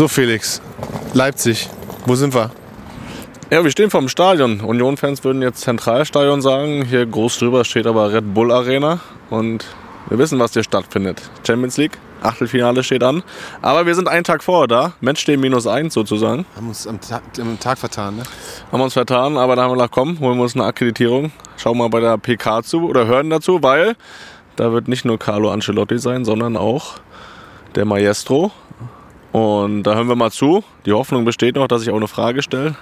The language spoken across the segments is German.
So, Felix, Leipzig, wo sind wir? Ja, wir stehen vor dem Stadion. Union-Fans würden jetzt Zentralstadion sagen. Hier groß drüber steht aber Red Bull Arena. Und wir wissen, was hier stattfindet. Champions League, Achtelfinale steht an. Aber wir sind einen Tag vorher da. Matchday minus eins sozusagen. Haben uns am Tag, am Tag vertan, ne? Haben uns vertan, aber da haben wir gedacht, komm, holen wir uns eine Akkreditierung. Schauen mal bei der PK zu oder hören dazu, weil da wird nicht nur Carlo Ancelotti sein, sondern auch der Maestro. Und da hören wir mal zu. Die Hoffnung besteht noch, dass ich auch eine Frage stelle.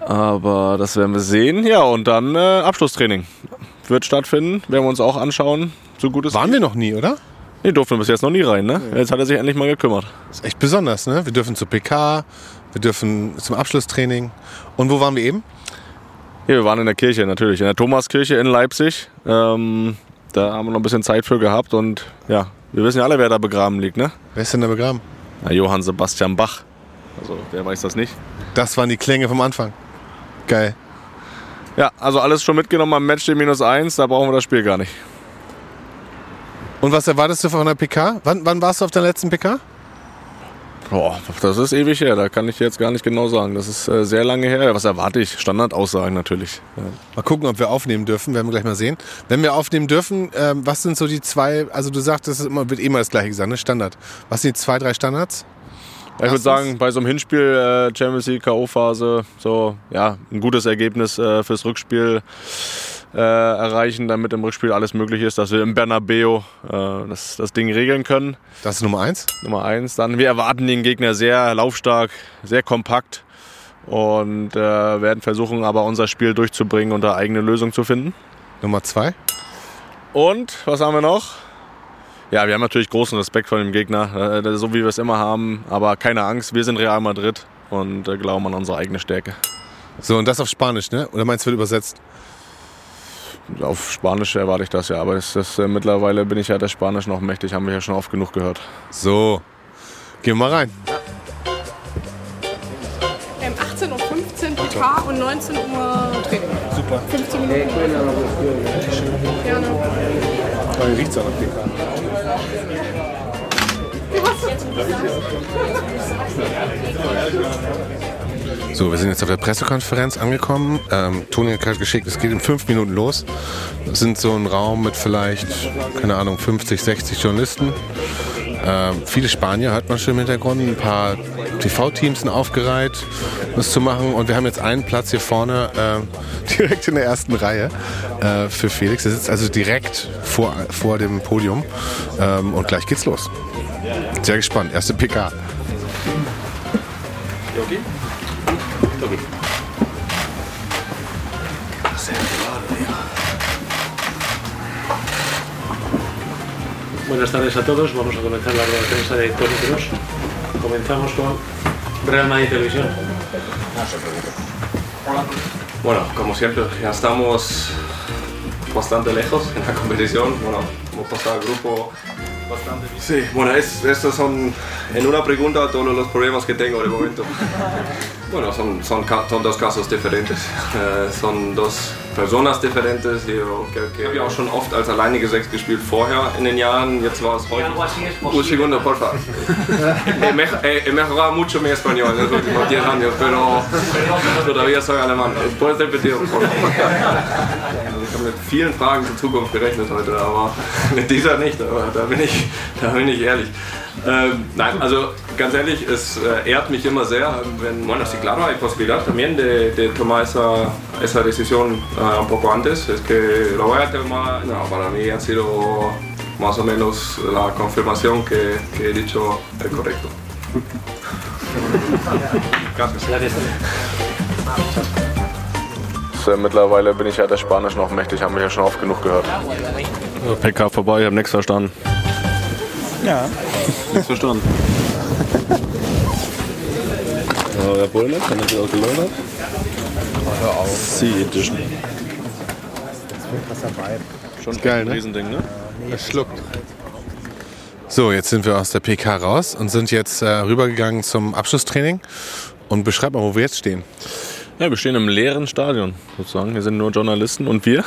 Aber das werden wir sehen. Ja, und dann äh, Abschlusstraining wird stattfinden. Werden wir uns auch anschauen, so gut es Waren geht. wir noch nie, oder? Nee, durften wir bis jetzt noch nie rein, ne? Jetzt hat er sich endlich mal gekümmert. Das ist echt besonders, ne? Wir dürfen zur PK, wir dürfen zum Abschlusstraining. Und wo waren wir eben? Ja, wir waren in der Kirche natürlich, in der Thomaskirche in Leipzig. Ähm, da haben wir noch ein bisschen Zeit für gehabt und ja, wir wissen ja alle, wer da begraben liegt, ne? Wer ist denn da begraben? Na, Johann Sebastian Bach. Also, wer weiß das nicht? Das waren die Klänge vom Anfang. Geil. Ja, also alles schon mitgenommen am Match minus eins, da brauchen wir das Spiel gar nicht. Und was erwartest du von der PK? Wann, wann warst du auf der letzten PK? Boah, das ist ewig her, da kann ich jetzt gar nicht genau sagen. Das ist äh, sehr lange her. Was erwarte ich? Standardaussagen natürlich. Ja. Mal gucken, ob wir aufnehmen dürfen, werden wir gleich mal sehen. Wenn wir aufnehmen dürfen, ähm, was sind so die zwei, also du sagst, es wird immer das gleiche gesagt, ne? Standard. Was sind die zwei, drei Standards? Ja, ich würde sagen, bei so einem Hinspiel, äh, Champions League, K.O.-Phase, so, ja, ein gutes Ergebnis äh, fürs Rückspiel äh, erreichen, damit im Rückspiel alles möglich ist, dass wir im Bernabeu äh, das, das Ding regeln können. Das ist Nummer eins. Nummer eins. Dann, wir erwarten den Gegner sehr laufstark, sehr kompakt und äh, werden versuchen, aber unser Spiel durchzubringen und da eigene Lösung zu finden. Nummer zwei. Und was haben wir noch? Ja, wir haben natürlich großen Respekt vor dem Gegner, äh, so wie wir es immer haben. Aber keine Angst, wir sind Real Madrid und äh, glauben an unsere eigene Stärke. So, und das auf Spanisch, ne? Oder meinst du, wird übersetzt? Auf Spanisch erwarte ich das ja, aber es ist, äh, mittlerweile bin ich ja das Spanisch noch mächtig, haben wir ja schon oft genug gehört. So. Gehen wir mal rein. Ähm, 18.15 Uhr PK und 19 Uhr Training. Super. 15 Minuten. Gerne. Wie riecht's an der PK? So, wir sind jetzt auf der Pressekonferenz angekommen. Ähm, Toni hat gerade geschickt, es geht in fünf Minuten los. Es sind so ein Raum mit vielleicht, keine Ahnung, 50, 60 Journalisten. Ähm, viele Spanier hört man schon im Hintergrund. Ein paar TV-Teams sind aufgereiht, das zu machen. Und wir haben jetzt einen Platz hier vorne, äh, direkt in der ersten Reihe äh, für Felix. Der sitzt also direkt vor, vor dem Podium. Ähm, und gleich geht's los. Sehr gespannt. Erste PK. Buenas tardes a todos. Vamos a comenzar la rueda de prensa de Tony. Comenzamos con Real Madrid Televisión. Bueno, como siempre, ya estamos bastante lejos en la competición. Bueno, hemos pasado al grupo bastante bien. Sí, bueno, es, estos son en una pregunta todos los problemas que tengo de momento. Bueno, son, son, son dos casos diferentes. Äh, son dos personas diferentes. Yo creo que habe ja auch schon oft als alleinige Sechs gespielt vorher in den Jahren. Jetzt war es heute. Un segundo, por favor. he mejorado mucho mi español en los últimos 10 años, pero todavía soy alemán. Puedes repetir, por favor. Ich habe mit vielen Fragen zur Zukunft gerechnet heute, aber mit dieser nicht. Aber da bin ich, da bin ich ehrlich. Ähm, nein, also ganz ehrlich, es äh, ehrt mich immer sehr, wenn, bueno, sí, claro, hay posibilidad también de, de tomar esa, esa decisión äh, un poco antes. Es que lo voy a tomar, no, para mí ha sido más o menos la confirmación que, que he dicho el correcto. Gracias. Gracias. Mittlerweile bin ich ja das Spanisch noch mächtig, haben wir ja schon oft genug gehört. PK vorbei, ich habe nichts verstanden. Ja. Nichts verstanden. Ja, Wer nicht? Kann ich auch gelohnt Hör auf. Sea Edition. Schon geil, ein ne? Riesending, ne? Es schluckt. So, jetzt sind wir aus der PK raus und sind jetzt äh, rübergegangen zum Abschlusstraining. Und beschreib mal, wo wir jetzt stehen. Ja, wir stehen im leeren Stadion sozusagen. Hier sind nur Journalisten und wir.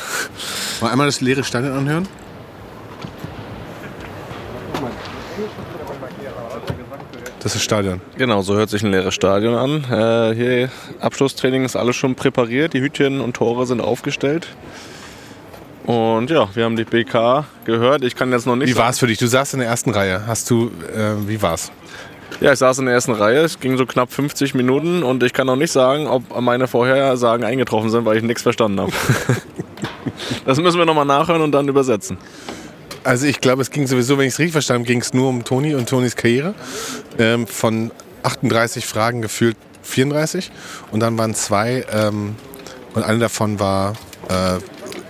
Mal einmal das leere Stadion anhören. Das ist Stadion. Genau, so hört sich ein leeres Stadion an. Äh, hier Abschlusstraining ist alles schon präpariert. Die Hütchen und Tore sind aufgestellt. Und ja, wir haben die BK gehört. Ich kann jetzt noch nicht. Wie war es für dich? Du saßt in der ersten Reihe. Hast du, äh, wie war's? Ja, ich saß in der ersten Reihe. Es ging so knapp 50 Minuten und ich kann noch nicht sagen, ob meine Vorhersagen eingetroffen sind, weil ich nichts verstanden habe. das müssen wir nochmal nachhören und dann übersetzen. Also ich glaube, es ging sowieso, wenn ich es richtig verstanden habe, ging es nur um Toni und Tonis Karriere. Ähm, von 38 Fragen gefühlt 34. Und dann waren zwei, ähm, und eine davon war, äh,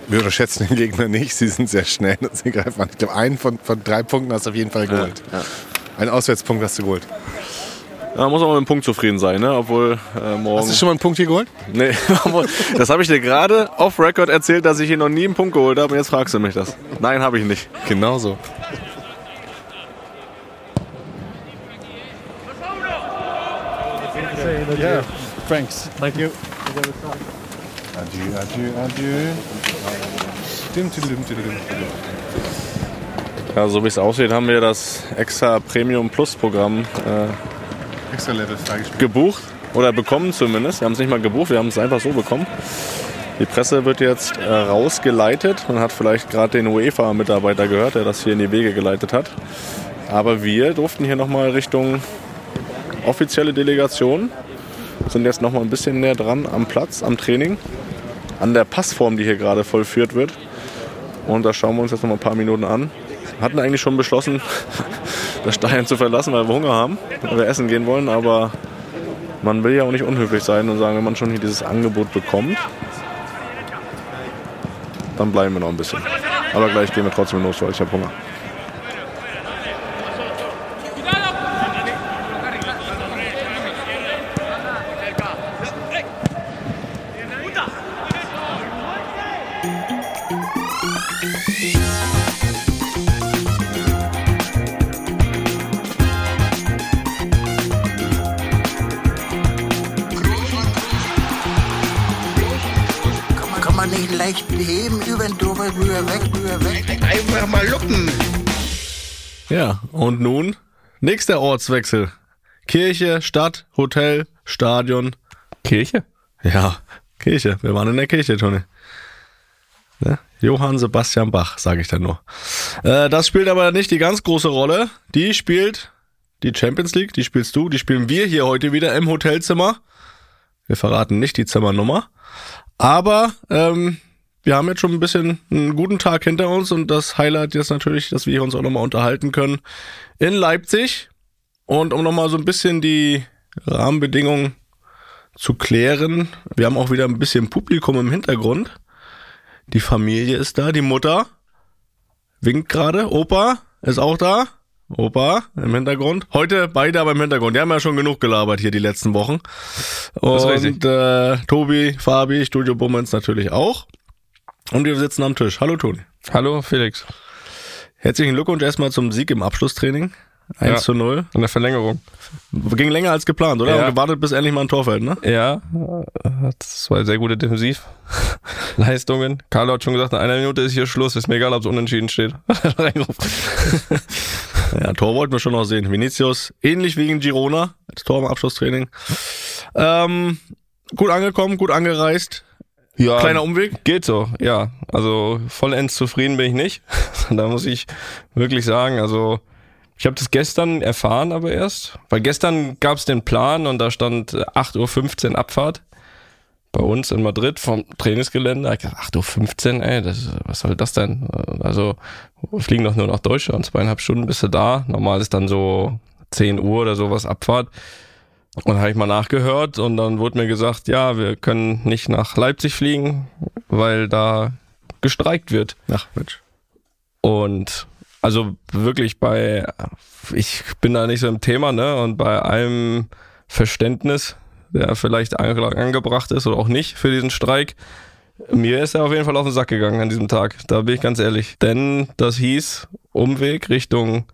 wir unterschätzen den Gegner nicht, sie sind sehr schnell und sie greifen an. Ich glaube, einen von, von drei Punkten hast du auf jeden Fall geholt. Ja, ja. Einen Auswärtspunkt hast du geholt. Da muss man mit dem Punkt zufrieden sein, ne? Obwohl äh, morgen. Hast du schon mal einen Punkt hier geholt? Nee, das habe ich dir gerade off Record erzählt, dass ich hier noch nie einen Punkt geholt habe und jetzt fragst du mich das. Nein, habe ich nicht. Genau so. Yeah, thanks. Thank you. Adieu, adieu, adieu. Dim, dim, dim, dim, dim. Ja, so wie es aussieht, haben wir das extra Premium Plus Programm äh, Extra Level gebucht oder bekommen zumindest. Wir haben es nicht mal gebucht, wir haben es einfach so bekommen. Die Presse wird jetzt äh, rausgeleitet. Man hat vielleicht gerade den UEFA-Mitarbeiter gehört, der das hier in die Wege geleitet hat. Aber wir durften hier nochmal Richtung offizielle Delegation. Sind jetzt nochmal ein bisschen näher dran am Platz, am Training, an der Passform, die hier gerade vollführt wird. Und da schauen wir uns jetzt nochmal ein paar Minuten an. Hatten eigentlich schon beschlossen, das Stadion zu verlassen, weil wir Hunger haben, weil wir essen gehen wollen. Aber man will ja auch nicht unhöflich sein und sagen, wenn man schon hier dieses Angebot bekommt, dann bleiben wir noch ein bisschen. Aber gleich gehen wir trotzdem los, weil ich habe Hunger. Leicht beheben, über den drüber, rüber, weg, rüber, weg. Einfach mal luppen. Ja, und nun nächster Ortswechsel. Kirche, Stadt, Hotel, Stadion. Kirche? Ja, Kirche. Wir waren in der Kirche, Toni. Ne? Johann Sebastian Bach, sage ich dann nur. Äh, das spielt aber nicht die ganz große Rolle. Die spielt die Champions League, die spielst du, die spielen wir hier heute wieder im Hotelzimmer. Wir verraten nicht die Zimmernummer. Aber ähm, wir haben jetzt schon ein bisschen einen guten Tag hinter uns und das Highlight ist natürlich, dass wir uns auch nochmal unterhalten können in Leipzig. Und um nochmal so ein bisschen die Rahmenbedingungen zu klären, wir haben auch wieder ein bisschen Publikum im Hintergrund. Die Familie ist da, die Mutter winkt gerade, Opa ist auch da. Opa im Hintergrund. Heute beide aber im Hintergrund. Die haben ja schon genug gelabert hier die letzten Wochen. Und äh, Tobi, Fabi, Studio Bummens natürlich auch. Und wir sitzen am Tisch. Hallo Toni. Hallo Felix. Herzlichen Glückwunsch erstmal zum Sieg im Abschlusstraining. 1 Ja. zu 0. In der Verlängerung. Ging länger als geplant, oder? Ja. Und gewartet, bis endlich mal ein Tor fällt, ne? Ja, zwei sehr gute Defensivleistungen. Carlo hat schon gesagt, in einer Minute ist hier Schluss. Ist mir egal, ob es unentschieden steht. Ja, Tor wollten wir schon noch sehen. Vinicius, ähnlich wie gegen Girona, als Tor im Abschlusstraining. Ähm, gut angekommen, gut angereist. Ja, Kleiner Umweg. Geht so, ja. Also vollends zufrieden bin ich nicht. da muss ich wirklich sagen, also ich habe das gestern erfahren aber erst, weil gestern gab es den Plan und da stand äh, 8.15 Uhr Abfahrt bei uns in Madrid vom Trainingsgelände. Ich dachte, 8.15 Uhr, ey, das, was soll das denn? Also wir fliegen doch nur nach Deutschland, zweieinhalb Stunden bist du da. Normal ist dann so 10 Uhr oder sowas Abfahrt. Und habe ich mal nachgehört und dann wurde mir gesagt, ja, wir können nicht nach Leipzig fliegen, weil da gestreikt wird. Ach, Mensch. Und also wirklich bei, ich bin da nicht so im Thema, ne? Und bei allem Verständnis, der vielleicht ange- angebracht ist oder auch nicht für diesen Streik, mir ist er auf jeden Fall auf den Sack gegangen an diesem Tag. Da bin ich ganz ehrlich. Denn das hieß Umweg Richtung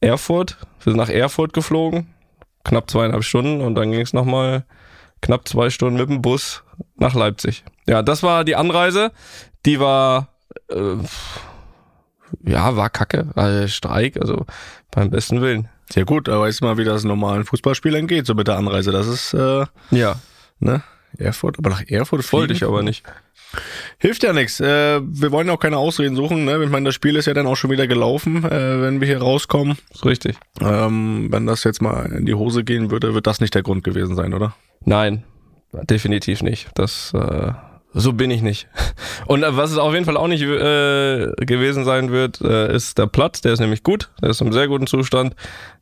Erfurt. Wir sind nach Erfurt geflogen, knapp zweieinhalb Stunden und dann ging es nochmal knapp zwei Stunden mit dem Bus nach Leipzig. Ja, das war die Anreise. Die war äh, ja, war kacke, also Streik, also beim besten Willen. Sehr gut, da weißt du mal, wie das normalen Fußballspielern geht, so mit der Anreise. Das ist, äh, Ja, ne, Erfurt, aber nach Erfurt wollte ich aber nicht. Hilft ja nichts. Äh, wir wollen auch keine Ausreden suchen. Ne? Ich meine, das Spiel ist ja dann auch schon wieder gelaufen, äh, wenn wir hier rauskommen. Ist richtig. Ähm, wenn das jetzt mal in die Hose gehen würde, wird das nicht der Grund gewesen sein, oder? Nein, definitiv nicht. Das äh, so bin ich nicht. Und äh, was es auf jeden Fall auch nicht äh, gewesen sein wird, äh, ist der Platz. Der ist nämlich gut. Der ist im sehr guten Zustand.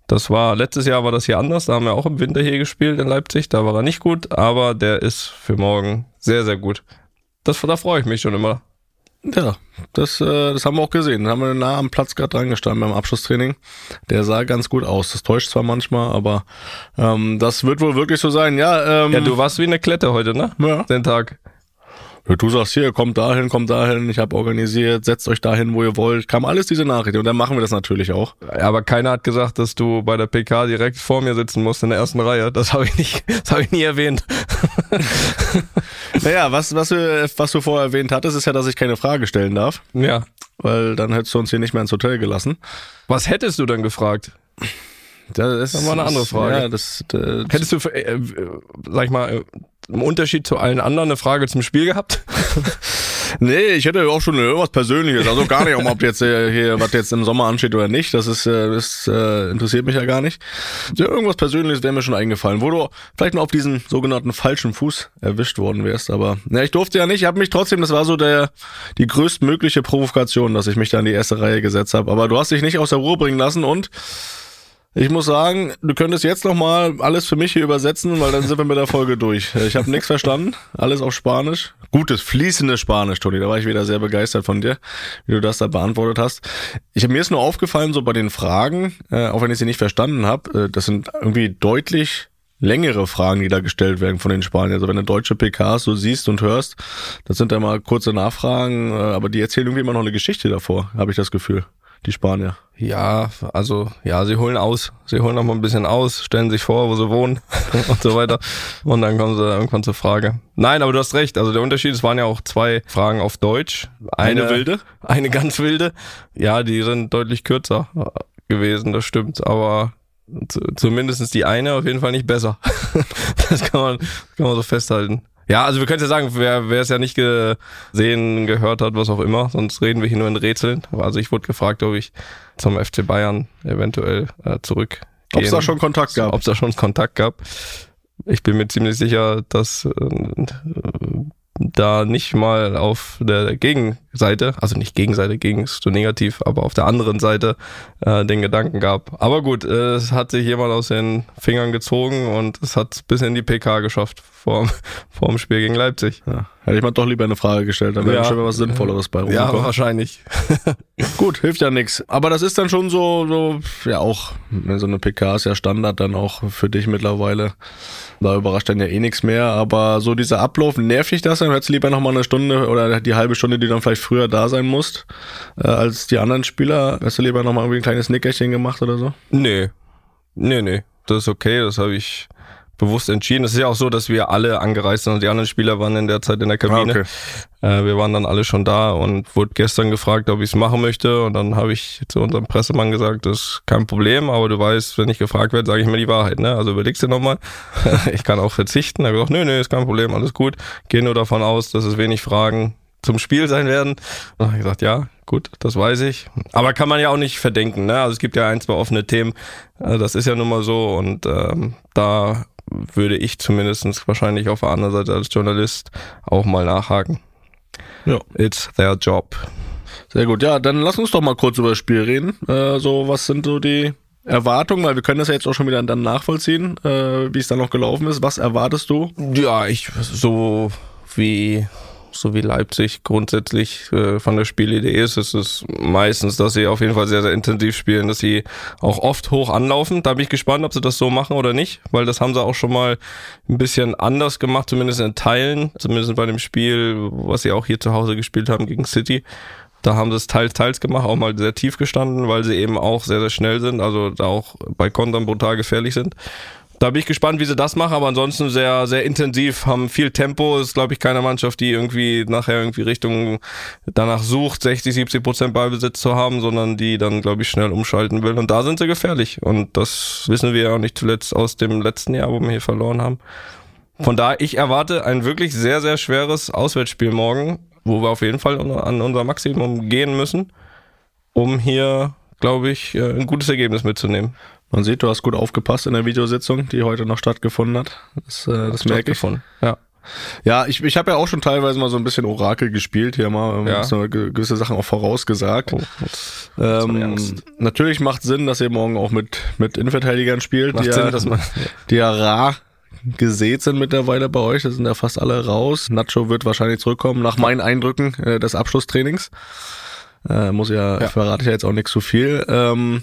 Das war letztes Jahr war das hier anders. Da haben wir auch im Winter hier gespielt in Leipzig. Da war er nicht gut, aber der ist für morgen sehr sehr gut. Das da freue ich mich schon immer. Ja, das, äh, das haben wir auch gesehen. Da haben wir nah am Platz gerade dran gestanden beim Abschlusstraining. Der sah ganz gut aus. Das täuscht zwar manchmal, aber ähm, das wird wohl wirklich so sein. Ja, ähm, Ja, du warst wie eine Klette heute, ne? Ja. Den Tag. Du sagst hier, kommt dahin, kommt dahin, ich habe organisiert, setzt euch dahin, wo ihr wollt. Kam alles diese Nachricht und dann machen wir das natürlich auch. Aber keiner hat gesagt, dass du bei der PK direkt vor mir sitzen musst in der ersten Reihe. Das habe ich nicht, das habe ich nie erwähnt. Naja, was, was, wir, was du vorher erwähnt hattest, ist ja, dass ich keine Frage stellen darf, Ja. weil dann hättest du uns hier nicht mehr ins Hotel gelassen. Was hättest du dann gefragt? Das ist war eine andere Frage. Ja, das, das Hättest du, äh, äh, sag ich mal, äh, im Unterschied zu allen anderen eine Frage zum Spiel gehabt? Nee, ich hätte auch schon irgendwas Persönliches. Also gar nicht, um, ob jetzt äh, hier, was jetzt im Sommer ansteht oder nicht. Das ist, äh, das äh, interessiert mich ja gar nicht. Ja, irgendwas Persönliches wäre mir schon eingefallen, wo du vielleicht mal auf diesen sogenannten falschen Fuß erwischt worden wärst. Aber na, ich durfte ja nicht. Ich habe mich trotzdem, das war so der die größtmögliche Provokation, dass ich mich da in die erste Reihe gesetzt habe. Aber du hast dich nicht aus der Ruhe bringen lassen und ich muss sagen, du könntest jetzt noch mal alles für mich hier übersetzen, weil dann sind wir mit der Folge durch. Ich habe nichts verstanden, alles auf Spanisch. Gutes, fließendes Spanisch, Toni. Da war ich wieder sehr begeistert von dir, wie du das da beantwortet hast. Ich habe mir ist nur aufgefallen, so bei den Fragen, äh, auch wenn ich sie nicht verstanden habe, äh, das sind irgendwie deutlich längere Fragen, die da gestellt werden von den Spaniern. Also wenn du deutsche PKs so siehst und hörst, das sind ja mal kurze Nachfragen, äh, aber die erzählen irgendwie immer noch eine Geschichte davor, habe ich das Gefühl. Die Spanier. Ja, also, ja, sie holen aus. Sie holen noch mal ein bisschen aus, stellen sich vor, wo sie wohnen und so weiter. Und dann kommen sie irgendwann zur Frage. Nein, aber du hast recht. Also der Unterschied, es waren ja auch zwei Fragen auf Deutsch. Eine wilde? Eine ganz wilde. Ja, die sind deutlich kürzer gewesen, das stimmt. Aber zu, zumindest die eine auf jeden Fall nicht besser. das kann man, kann man so festhalten. Ja, also wir können ja sagen, wer, wer es ja nicht gesehen, gehört hat, was auch immer, sonst reden wir hier nur in Rätseln. Also ich wurde gefragt, ob ich zum FC Bayern eventuell äh, zurück. Ob es da schon Kontakt gab. Ob es da schon Kontakt gab. Ich bin mir ziemlich sicher, dass äh, da nicht mal auf der Gegenseite, also nicht Gegenseite, gegen ist so negativ, aber auf der anderen Seite äh, den Gedanken gab. Aber gut, äh, es hat sich jemand aus den Fingern gezogen und es hat bis in die PK geschafft vor dem Spiel gegen Leipzig. Ja. Hätte ich mal doch lieber eine Frage gestellt, da wäre Ja. schon mal was Sinnvolleres bei Ja, rumgekommen. wahrscheinlich. Gut, hilft ja nix. Aber das ist dann schon so, so, ja auch, ne, so eine PK ist ja Standard dann auch für dich mittlerweile. Da überrascht dann ja eh nichts mehr. Aber so dieser Ablauf, nervt dich das dann? Hättest du lieber noch mal eine Stunde oder die halbe Stunde, die dann vielleicht früher da sein musst, äh, als die anderen Spieler? Hättest du lieber noch mal irgendwie ein kleines Nickerchen gemacht oder so? Nee. Nee, nee. Das ist okay, das habe ich bewusst entschieden. Es ist ja auch so, dass wir alle angereist sind und die anderen Spieler waren in der Zeit in der Kabine. Äh, wir waren dann alle schon da und wurde gestern gefragt, ob ich es machen möchte. Und dann habe ich zu unserem Pressemann gesagt, das ist kein Problem, aber du weißt, wenn ich gefragt werde, sage ich mir die Wahrheit. Ne? Also überlegst dir nochmal. ich kann auch verzichten. Er hat gesagt, nö, nö, ist kein Problem, alles gut. Geh nur davon aus, dass es wenig Fragen zum Spiel sein werden. Und dann habe ich gesagt, ja, gut, das weiß ich. Aber kann man ja auch nicht verdenken. Ne? Also es gibt ja ein, zwei offene Themen. Äh, Das ist ja nun mal so. Und ähm, da würde ich zumindest wahrscheinlich auf der anderen Seite als Journalist auch mal nachhaken. Ja. It's their job. Sehr gut. Ja, dann lass uns doch mal kurz über das Spiel reden. Äh, so, was sind so die Erwartungen? Weil wir können das ja jetzt auch schon wieder dann nachvollziehen, äh, wie es dann noch gelaufen ist. Was erwartest du? Ja, ich so wie so wie Leipzig grundsätzlich äh, von der Spielidee ist, ist es meistens, dass sie auf jeden Fall sehr, sehr intensiv spielen, dass sie auch oft hoch anlaufen. Da bin ich gespannt, ob sie das so machen oder nicht, weil das haben sie auch schon mal ein bisschen anders gemacht, zumindest in Teilen, zumindest bei dem Spiel, was sie auch hier zu Hause gespielt haben gegen City. Da haben sie es teils, teils gemacht, auch mal sehr tief gestanden, weil sie eben auch sehr, sehr schnell sind, also da auch bei Kontern brutal gefährlich sind. Da bin ich gespannt, wie sie das machen, aber ansonsten sehr, sehr intensiv, haben viel Tempo. Ist, glaube ich, keine Mannschaft, die irgendwie nachher irgendwie Richtung danach sucht, 60, 70 Prozent Ballbesitz zu haben, sondern die dann, glaube ich, schnell umschalten will. Und da sind sie gefährlich. Und das wissen wir ja auch nicht zuletzt aus dem letzten Jahr, wo wir hier verloren haben. Von daher, ich erwarte ein wirklich sehr, sehr schweres Auswärtsspiel morgen, wo wir auf jeden Fall an unser Maximum gehen müssen, um hier, glaube ich, äh, ein gutes Ergebnis mitzunehmen. Man sieht, du hast gut aufgepasst in der Videositzung, die heute noch stattgefunden hat. Das, äh, das merke ich. Ja. Ja, ich, ich habe ja auch schon teilweise mal so ein bisschen Orakel gespielt hier mal, Ja. so gewisse Sachen auch vorausgesagt. Oh, ähm, natürlich macht Sinn, dass ihr morgen auch mit mit Innenverteidigern spielt, Macht die, Sinn, ja, dass man- die ja rar gesät sind mittlerweile bei euch. Da sind ja fast alle raus. Nacho wird wahrscheinlich zurückkommen nach meinen Eindrücken äh, des Abschlusstrainings. Äh, muss ja, Ja. verrate ich ja jetzt auch nicht so viel. Ähm,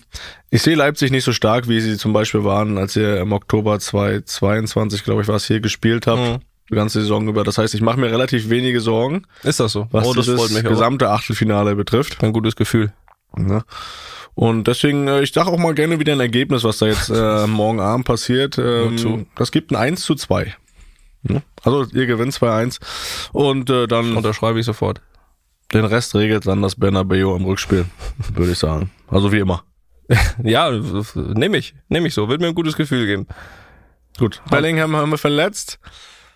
ich sehe Leipzig nicht so stark, wie sie zum Beispiel waren, als ihr im Oktober 2022, glaube ich, war es hier gespielt habt. Mhm. Die ganze Saison über. Das heißt, ich mache mir relativ wenige Sorgen, Ist das so? was oh, das dieses freut mich. aber. gesamte Achtelfinale betrifft. Ein gutes Gefühl. Ne? Und deswegen, äh, ich sage auch mal gerne wieder ein Ergebnis, was da jetzt äh, morgen Abend passiert. Zu. Ähm, das gibt ein 1 zu 2. Ne? Also ihr gewinnt 2-1 und äh, dann Unterschreibe ich sofort. Den Rest regelt dann das Bernabeu im Rückspiel, würde ich sagen. Also wie immer. Ja, nehme ich. Nehme ich so. Wird mir ein gutes Gefühl geben. Gut. Bellingham haben wir verletzt.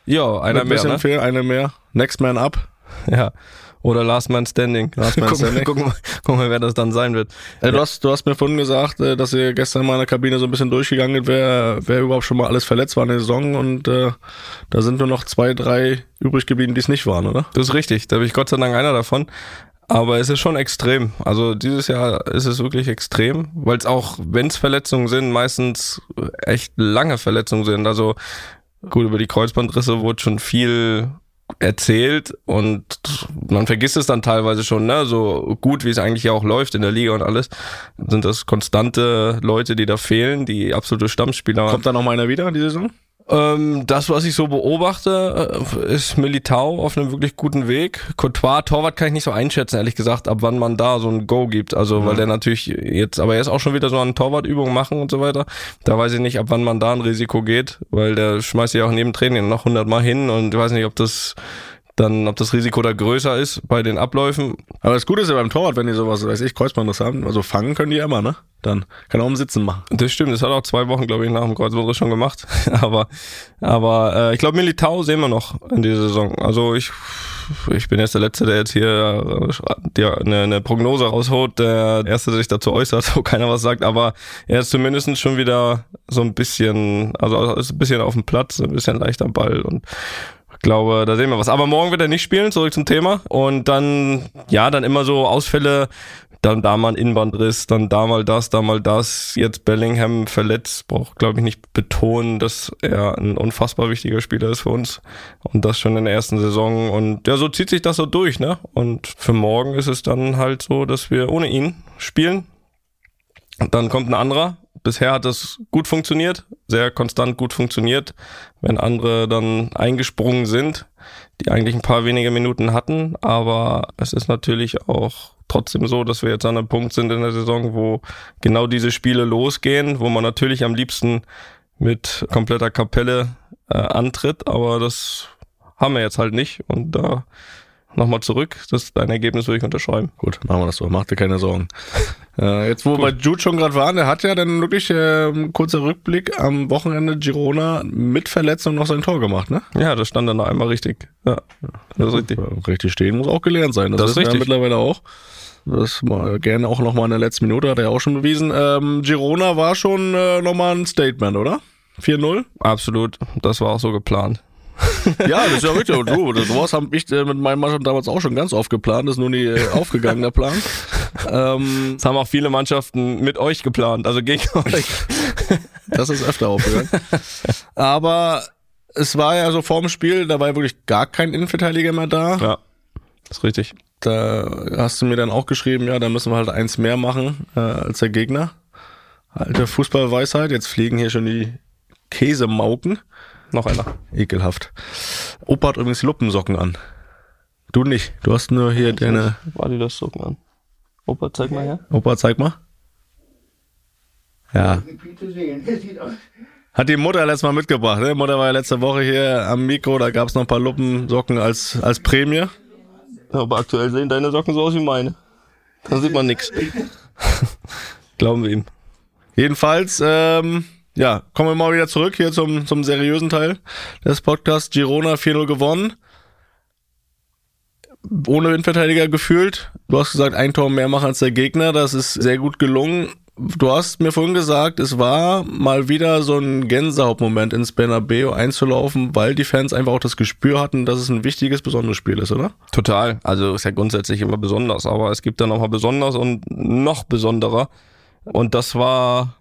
Ja, einer Ein mehr, bisschen ne? fehl, einer mehr. Next man up. Ja. Oder Last Man Standing. Last Man gucken, Standing. Gucken, wir- gucken wir, wer das dann sein wird. Äh, du, hast, du hast mir vorhin gesagt, äh, dass ihr gestern mal in der Kabine so ein bisschen durchgegangen seid, wer, wer überhaupt schon mal alles verletzt war in der Saison und äh, da sind nur noch zwei, drei übrig geblieben, die es nicht waren, oder? Das ist richtig. Da bin ich Gott sei Dank einer davon. Aber es ist schon extrem. Also dieses Jahr ist es wirklich extrem, weil es auch, wenn es Verletzungen sind, meistens echt lange Verletzungen sind. Also gut, über die Kreuzbandrisse wurde schon viel erzählt und man vergisst es dann teilweise schon, ne? So gut wie es eigentlich ja auch läuft in der Liga und alles, sind das konstante Leute, die da fehlen, die absolute Stammspieler. Kommt da noch mal einer wieder die Saison? Ähm, das, was ich so beobachte, äh, ist Militao auf einem wirklich guten Weg. Courtois, Torwart kann ich nicht so einschätzen, ehrlich gesagt, ab wann man da so ein Go gibt. Also, weil der natürlich jetzt, aber er ist auch schon wieder so an Torwartübungen machen und so weiter. Da weiß ich nicht, ab wann man da ein Risiko geht, weil der schmeißt ja auch neben Training noch 100 Mal hin und ich weiß nicht, ob das dann, ob das Risiko da größer ist bei den Abläufen. Aber das Gute ist ja beim Torwart, wenn die sowas, weiß ich, Kreuzbandriss haben, also fangen können die immer, ne? Dann kann er auch im Sitzen machen. Das stimmt, das hat auch zwei Wochen, glaube ich, nach dem Kreuzbandriss schon gemacht. aber aber äh, ich glaube, Militao sehen wir noch in dieser Saison. Also ich ich bin jetzt der Letzte, der jetzt hier äh, eine, eine Prognose raushaut, der Erste, der sich dazu äußert, wo keiner was sagt, aber er ist zumindest schon wieder so ein bisschen, also ist ein bisschen auf dem Platz, ein bisschen leicht am Ball und glaube, da sehen wir was. Aber morgen wird er nicht spielen, zurück zum Thema. Und dann, ja, dann immer so Ausfälle, dann da mal ein Innenbandriss, dann da mal das, da mal das. Jetzt Bellingham verletzt, braucht, glaube ich, nicht betonen, dass er ein unfassbar wichtiger Spieler ist für uns. Und das schon in der ersten Saison. Und ja, so zieht sich das so durch, ne? Und für morgen ist es dann halt so, dass wir ohne ihn spielen. Und dann kommt ein anderer. Bisher hat es gut funktioniert, sehr konstant gut funktioniert. Wenn andere dann eingesprungen sind, die eigentlich ein paar wenige Minuten hatten, aber es ist natürlich auch trotzdem so, dass wir jetzt an einem Punkt sind in der Saison, wo genau diese Spiele losgehen, wo man natürlich am liebsten mit kompletter Kapelle äh, antritt, aber das haben wir jetzt halt nicht und da nochmal zurück, das dein Ergebnis würde ich unterschreiben. Gut, machen wir das so. Mach dir keine Sorgen. äh, jetzt, wo wir bei Jude schon gerade waren, der hat ja dann wirklich, äh, kurzer Rückblick, am Wochenende Girona mit Verletzung noch sein Tor gemacht, ne? Ja, das stand dann einmal richtig. Ja, das ist richtig. Ja, richtig stehen muss auch gelernt sein. Das, Das ist richtig. mittlerweile auch. Das mal gerne auch nochmal in der letzten Minute, hat er ja auch schon bewiesen. Ähm, Girona war schon äh, nochmal ein Statement, oder? 4-0? Absolut. Das war auch so geplant. Ja, das ist ja richtig. Und du, sowas habe ich äh, mit meinem Mannschaft damals auch schon ganz oft geplant. Das ist nur nie äh, aufgegangen, der Plan. Ähm, Das haben auch viele Mannschaften mit euch geplant, also gegen euch. das ist öfter aufgegangen. Aber es war ja so vor dem Spiel, da war ja wirklich gar kein Innenverteidiger mehr da. Ja, das ist richtig. Da hast du mir dann auch geschrieben, ja, da müssen wir halt eins mehr machen äh, als der Gegner. Alte Fußballweisheit, jetzt fliegen hier schon die Käsemauken. Noch einer. Ekelhaft. Opa hat übrigens Luppensocken an. Du nicht. Du hast nur hier deine. War die das so an? Opa, zeig mal her. Opa, zeig mal. Ja. Es. Hat die Mutter letztes Mal mitgebracht, ne? Mutter war ja letzte Woche hier am Mikro, da gab's noch ein paar Luppensocken als, als Prämie. Aber aktuell sehen deine Socken so aus wie meine. Da sieht man nix. Glauben wir ihm. Jedenfalls, ähm, ja, kommen wir mal wieder zurück hier zum, zum seriösen Teil des Podcasts. Girona 4-0 gewonnen. Ohne Windverteidiger gefühlt. Du hast gesagt, ein Tor mehr machen als der Gegner. Das ist sehr gut gelungen. Du hast mir vorhin gesagt, es war mal wieder so ein Gänsehautmoment ins Bernabeu einzulaufen, weil die Fans einfach auch das Gespür hatten, dass es ein wichtiges, besonderes Spiel ist, oder? Total. Also ist ja grundsätzlich immer besonders, aber es gibt dann nochmal besonders und noch besonderer. Und das war,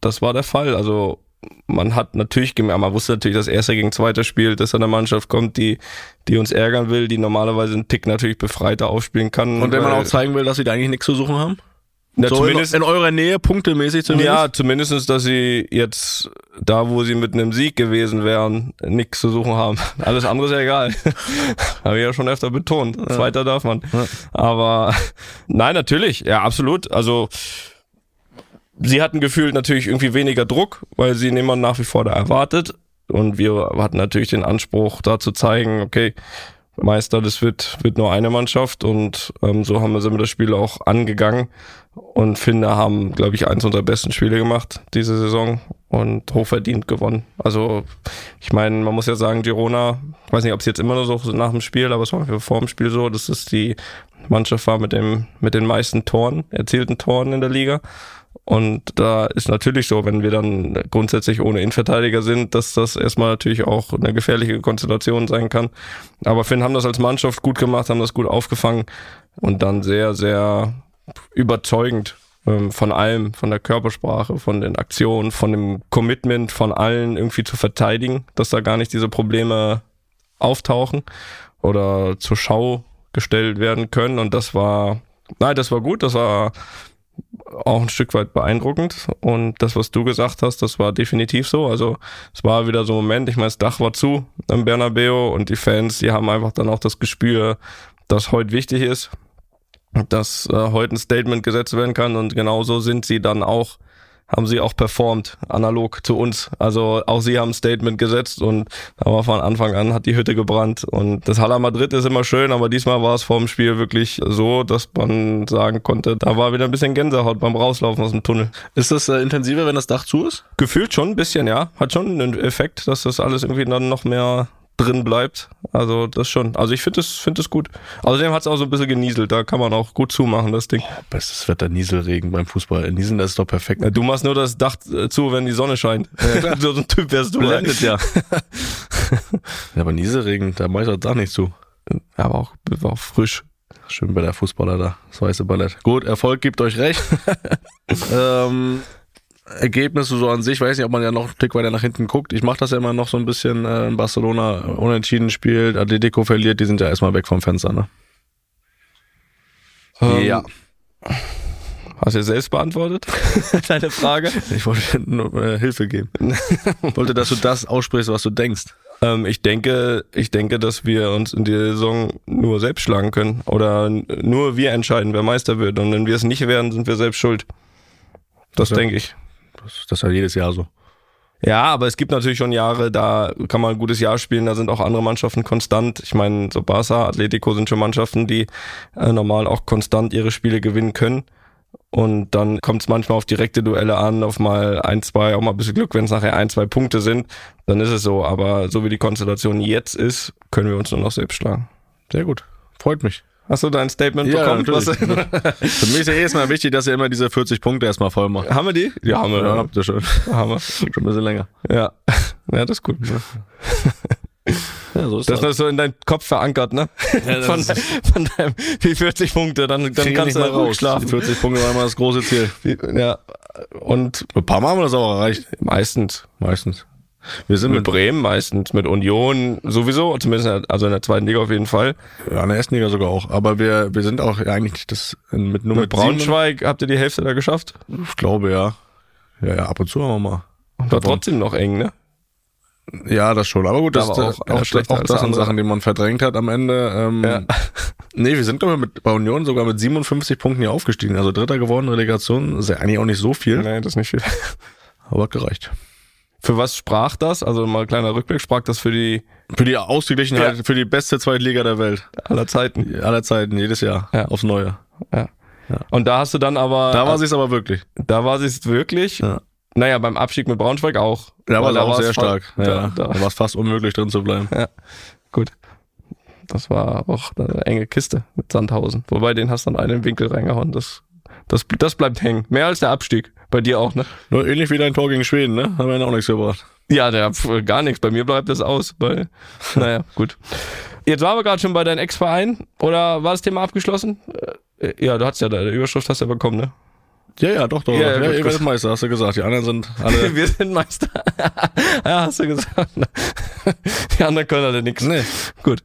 das war der Fall. Also man hat natürlich gemerkt, man wusste natürlich, dass erster gegen zweiter spielt, dass da eine Mannschaft kommt, die, die uns ärgern will, die normalerweise einen Tick natürlich befreiter aufspielen kann. Und wenn man auch zeigen will, dass sie da eigentlich nichts zu suchen haben? Ja, so zumindest- in, in eurer Nähe, punktemäßig zumindest? Ja, zumindestens, dass sie jetzt da, wo sie mit einem Sieg gewesen wären, nichts zu suchen haben. Alles andere ist ja egal. Habe ich ja schon öfter betont. Zweiter darf man. Aber nein, natürlich, ja, absolut. Also sie hatten gefühlt natürlich irgendwie weniger Druck, weil sie niemand nach wie vor da erwartet. Und wir hatten natürlich den Anspruch, da zu zeigen, okay, Meister, das wird, wird nur eine Mannschaft und ähm, so haben wir sind wir das Spiel auch angegangen und finde haben, glaube ich, eins unserer besten Spiele gemacht diese Saison und hochverdient gewonnen. Also ich meine, man muss ja sagen, Girona, ich weiß nicht, ob es jetzt immer noch so nach dem Spiel, aber es war vor dem Spiel so, dass es die Mannschaft war mit dem mit den meisten Toren, erzielten Toren in der Liga. Und da ist natürlich so, wenn wir dann grundsätzlich ohne Innenverteidiger sind, dass das erstmal natürlich auch eine gefährliche Konstellation sein kann. Aber Finn haben das als Mannschaft gut gemacht, haben das gut aufgefangen und dann sehr, sehr überzeugend ähm, von allem, von der Körpersprache, von den Aktionen, von dem Commitment von allen irgendwie zu verteidigen, dass da gar nicht diese Probleme auftauchen oder zur Schau gestellt werden können. Und das war, nein, das war gut, das war auch ein Stück weit beeindruckend. Und das, was du gesagt hast, das war definitiv so. Also es war wieder so ein Moment, ich meine, das Dach war zu im Bernabeu und die Fans, die haben einfach dann auch das Gespür, dass heute wichtig ist, dass äh, heute ein Statement gesetzt werden kann und genauso sind sie dann auch haben sie auch performt, analog zu uns. Also auch sie haben ein Statement gesetzt und da war von Anfang an hat die Hütte gebrannt. Und das Hala Madrid ist immer schön, aber diesmal war es vor dem Spiel wirklich so, dass man sagen konnte, da war wieder ein bisschen Gänsehaut beim Rauslaufen aus dem Tunnel. Ist das äh, intensiver, wenn das Dach zu ist? Gefühlt schon ein bisschen, ja. Hat schon einen Effekt, dass das alles irgendwie dann noch mehr drin bleibt. Also das schon. Also ich finde das, finde das gut. Außerdem hat es auch so ein bisschen genieselt. Da kann man auch gut zumachen, das Ding. Bestes Wetter, Nieselregen beim Fußball. Nieseln, das ist doch perfekt. Ja, Du machst nur das Dach äh, zu, wenn die Sonne scheint. so ein Typ wärst du. Blendet ja. ja, aber Nieselregen, da mache ich das Dach nicht zu. Ja, aber auch, war auch frisch. Schön bei der Fußballer da, das weiße Ballett. Gut, Erfolg gibt euch recht. ähm, Ergebnisse so an sich, weiß nicht, ob man ja noch einen Tick weiter nach hinten guckt. Ich mache das ja immer noch so ein bisschen äh, in Barcelona unentschieden spielt, Atletico verliert, die sind ja erstmal weg vom Fenster, ne? Ähm, Ja. Hast du selbst beantwortet? Deine Frage? Ich wollte nur äh, Hilfe geben. Ich wollte, dass du das aussprichst, was du denkst. Ähm, ich denke, ich denke, dass wir uns in der Saison nur selbst schlagen können. Oder nur wir entscheiden, wer Meister wird. Und wenn wir es nicht werden, sind wir selbst schuld. Das Ja. denke ich. Das, das ist ja jedes Jahr so. Ja, aber es gibt natürlich schon Jahre, da kann man ein gutes Jahr spielen, da sind auch andere Mannschaften konstant. Ich meine, so Barca, Atletico sind schon Mannschaften, die äh, normal auch konstant ihre Spiele gewinnen können. Und dann kommt es manchmal auf direkte Duelle an, auf mal ein, zwei, auch mal ein bisschen Glück, wenn es nachher ein, zwei Punkte sind, dann ist es so. Aber so wie die Konstellation jetzt ist, können wir uns nur noch selbst schlagen. Sehr gut. Freut mich. Hast du dein Statement Ja, bekommen? natürlich. Für mich ist ja jedes Mal wichtig, dass ihr immer diese 40 Punkte erstmal voll macht. haben wir die? Ja, haben wir. Ja, habt ihr schon. haben wir. Schon ein bisschen länger. Ja. ja, das ist gut. Ja, so ist Das ist so in deinem Kopf verankert, ne? das von, von deinem, wie 40 Punkte, dann, dann kannst du ruhig schlafen. 40 Punkte war immer das große Ziel. Ja, und Ein paar Mal haben wir das auch erreicht. meistens. Meistens. Wir sind Mit mit, Bremen, meistens mit Union sowieso, zumindest in der- also in der zweiten Liga auf jeden Fall. ja, in der ersten Liga sogar auch. Aber wir, wir sind auch eigentlich das mit nur Mit mit, Braunschweig habt ihr die Hälfte da geschafft. sieben- Ich glaube, ja. Ja, ja, ab und zu haben wir mal. War trotzdem noch eng, ne? Ja, das schon. Aber gut, das, Aber auch, auch auch, schlechter auch das sind. Sachen, die man verdrängt hat am Ende. Ähm, Ja. Nee, wir sind, glaube ich, mit, bei Union sogar mit 57 Punkten hier aufgestiegen. Also Dritter geworden, Relegation. Ist ja eigentlich auch nicht so viel, Nee, das ist nicht viel. aber hat gereicht. Für was sprach das? Also mal ein kleiner Rückblick, sprach das für die Für die Ausgeglichenheit, Ja. für die beste Zweitliga der Welt. aller Zeiten? Aller Zeiten, jedes Jahr. Ja. Aufs Neue. Und da hast du dann aber, Da war sie es aber wirklich. da war sie es wirklich. Ja. Naja, beim Abstieg mit Braunschweig auch. Da war sie auch sehr stark. Ja, Da, da, da, war es fast unmöglich drin zu bleiben. gut. Das war auch eine enge Kiste mit Sandhausen. Wobei den hast du dann einen Winkel reingehauen. Das, das, das bleibt hängen. Mehr als der Abstieg. Bei dir auch, ne? Nur ähnlich wie dein Tor gegen Schweden, ne? Haben wir ja auch nichts gebracht. Ja, der gar nichts. Bei mir bleibt das aus. Weil, naja, gut. Jetzt waren wir gerade schon bei deinem Ex-Verein. Oder war das Thema abgeschlossen? Äh, Ja, du hast ja deine Überschrift hast du ja bekommen, ne? Ja, ja, doch, doch. Ja, Ja, ja, ihr werdet Meister, hast du gesagt. Die anderen sind alle. Wir sind Meister. ja, hast du gesagt. Die anderen können alle nichts. nee. Gut.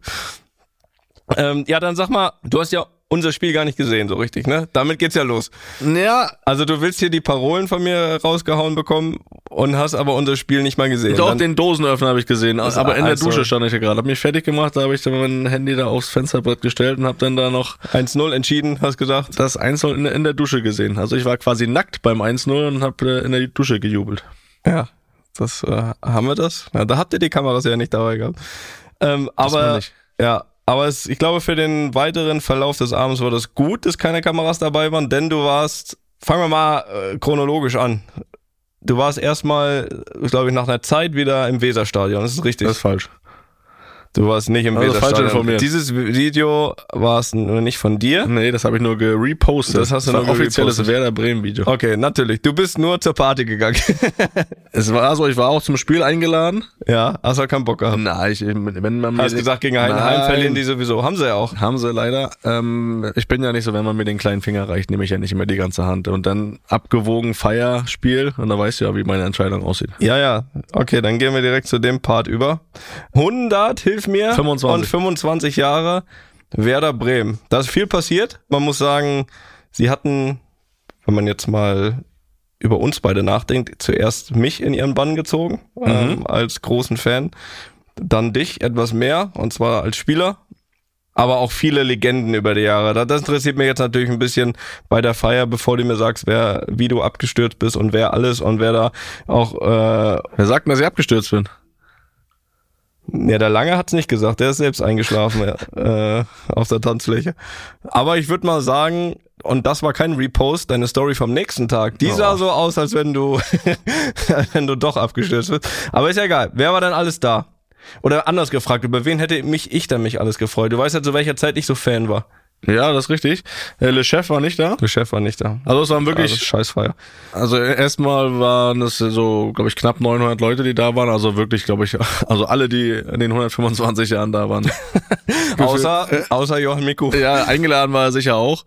Ähm, ja, dann sag mal, du hast ja unser Spiel gar nicht gesehen, so richtig, ne? Damit geht's ja los. Ja, Also du willst hier die Parolen von mir rausgehauen bekommen und hast aber unser Spiel nicht mal gesehen. doch, Dann- den Dosenöffner habe ich gesehen. Aber in der also- Dusche stand ich ja gerade. Hab mich fertig gemacht, da habe ich dann mein Handy da aufs Fensterbrett gestellt und habe dann da noch 1-0 entschieden, hast gesagt. das 1-0 in, der- in der Dusche gesehen. Also ich war quasi nackt beim 1-0 und habe äh, in der Dusche gejubelt. Ja, das äh, haben wir das. Ja, da habt ihr die Kameras ja nicht dabei gehabt. Ähm, aber ja, aber es, ich glaube, für den weiteren Verlauf des Abends war das gut, dass keine Kameras dabei waren, denn du warst, fangen wir mal äh, chronologisch an. Du warst erstmal, glaube ich, nach einer Zeit wieder im Weserstadion. Das ist richtig. Das ist falsch. Du warst nicht im Also falsch Weserstadion. informiert. Dieses Video war es nur nicht von dir. Nee, das habe ich nur gerepostet. Das hast du war nur ein offizielles. Werder Bremen Video. Okay, natürlich. Du bist nur zur Party gegangen. Es war so, ich war auch zum Spiel eingeladen. ja, hast du keinen Bock gehabt. Nein, ich, wenn man mir Hast gesagt, gegen Heidenheim verlieren die sowieso. Haben sie ja auch. Haben sie leider. Ähm, ich bin ja nicht so, wenn man mir den kleinen Finger reicht, nehme ich ja nicht immer die ganze Hand. Und dann abgewogen Feierspiel und da weißt du ja, wie meine Entscheidung aussieht. Ja, ja. Okay, dann gehen wir direkt zu dem Part über. 100, hilf mir. 25. Und 25 Jahre Werder Bremen. Da ist viel passiert. Man muss sagen, sie hatten, wenn man jetzt mal über uns beide nachdenkt, zuerst mich in ihren Bann gezogen, ähm, als großen Fan. Dann dich etwas mehr, und zwar als Spieler. Aber auch viele Legenden über die Jahre. Da- Das interessiert mich jetzt natürlich ein bisschen bei der Feier, bevor du mir sagst, wer, wie du abgestürzt bist und wer alles und wer da auch äh, Wer sagt dass ich abgestürzt bin? Ja, der Lange hat's nicht gesagt, der ist selbst eingeschlafen äh, auf der Tanzfläche. Aber ich würde mal sagen, und das war kein Repost, deine Story vom nächsten Tag, die sah so aus, als wenn du, wenn du doch abgestürzt bist. Aber ist ja egal. Wer war denn alles da? Oder anders gefragt, über wen hätte mich ich dann mich alles gefreut? Du weißt ja, zu welcher Zeit ich so Fan war. Ja, das ist richtig. Äh, Le Chef war nicht da. Der Chef war nicht da. Also es waren Wirklich wirklich, Scheißfeier. also erstmal waren es so, glaube ich, knapp 900 Leute, die da waren. Also wirklich, glaube ich, also alle, die in den 125 Jahren da waren. Außer, außer Johann Miku. ja, eingeladen war er sicher auch.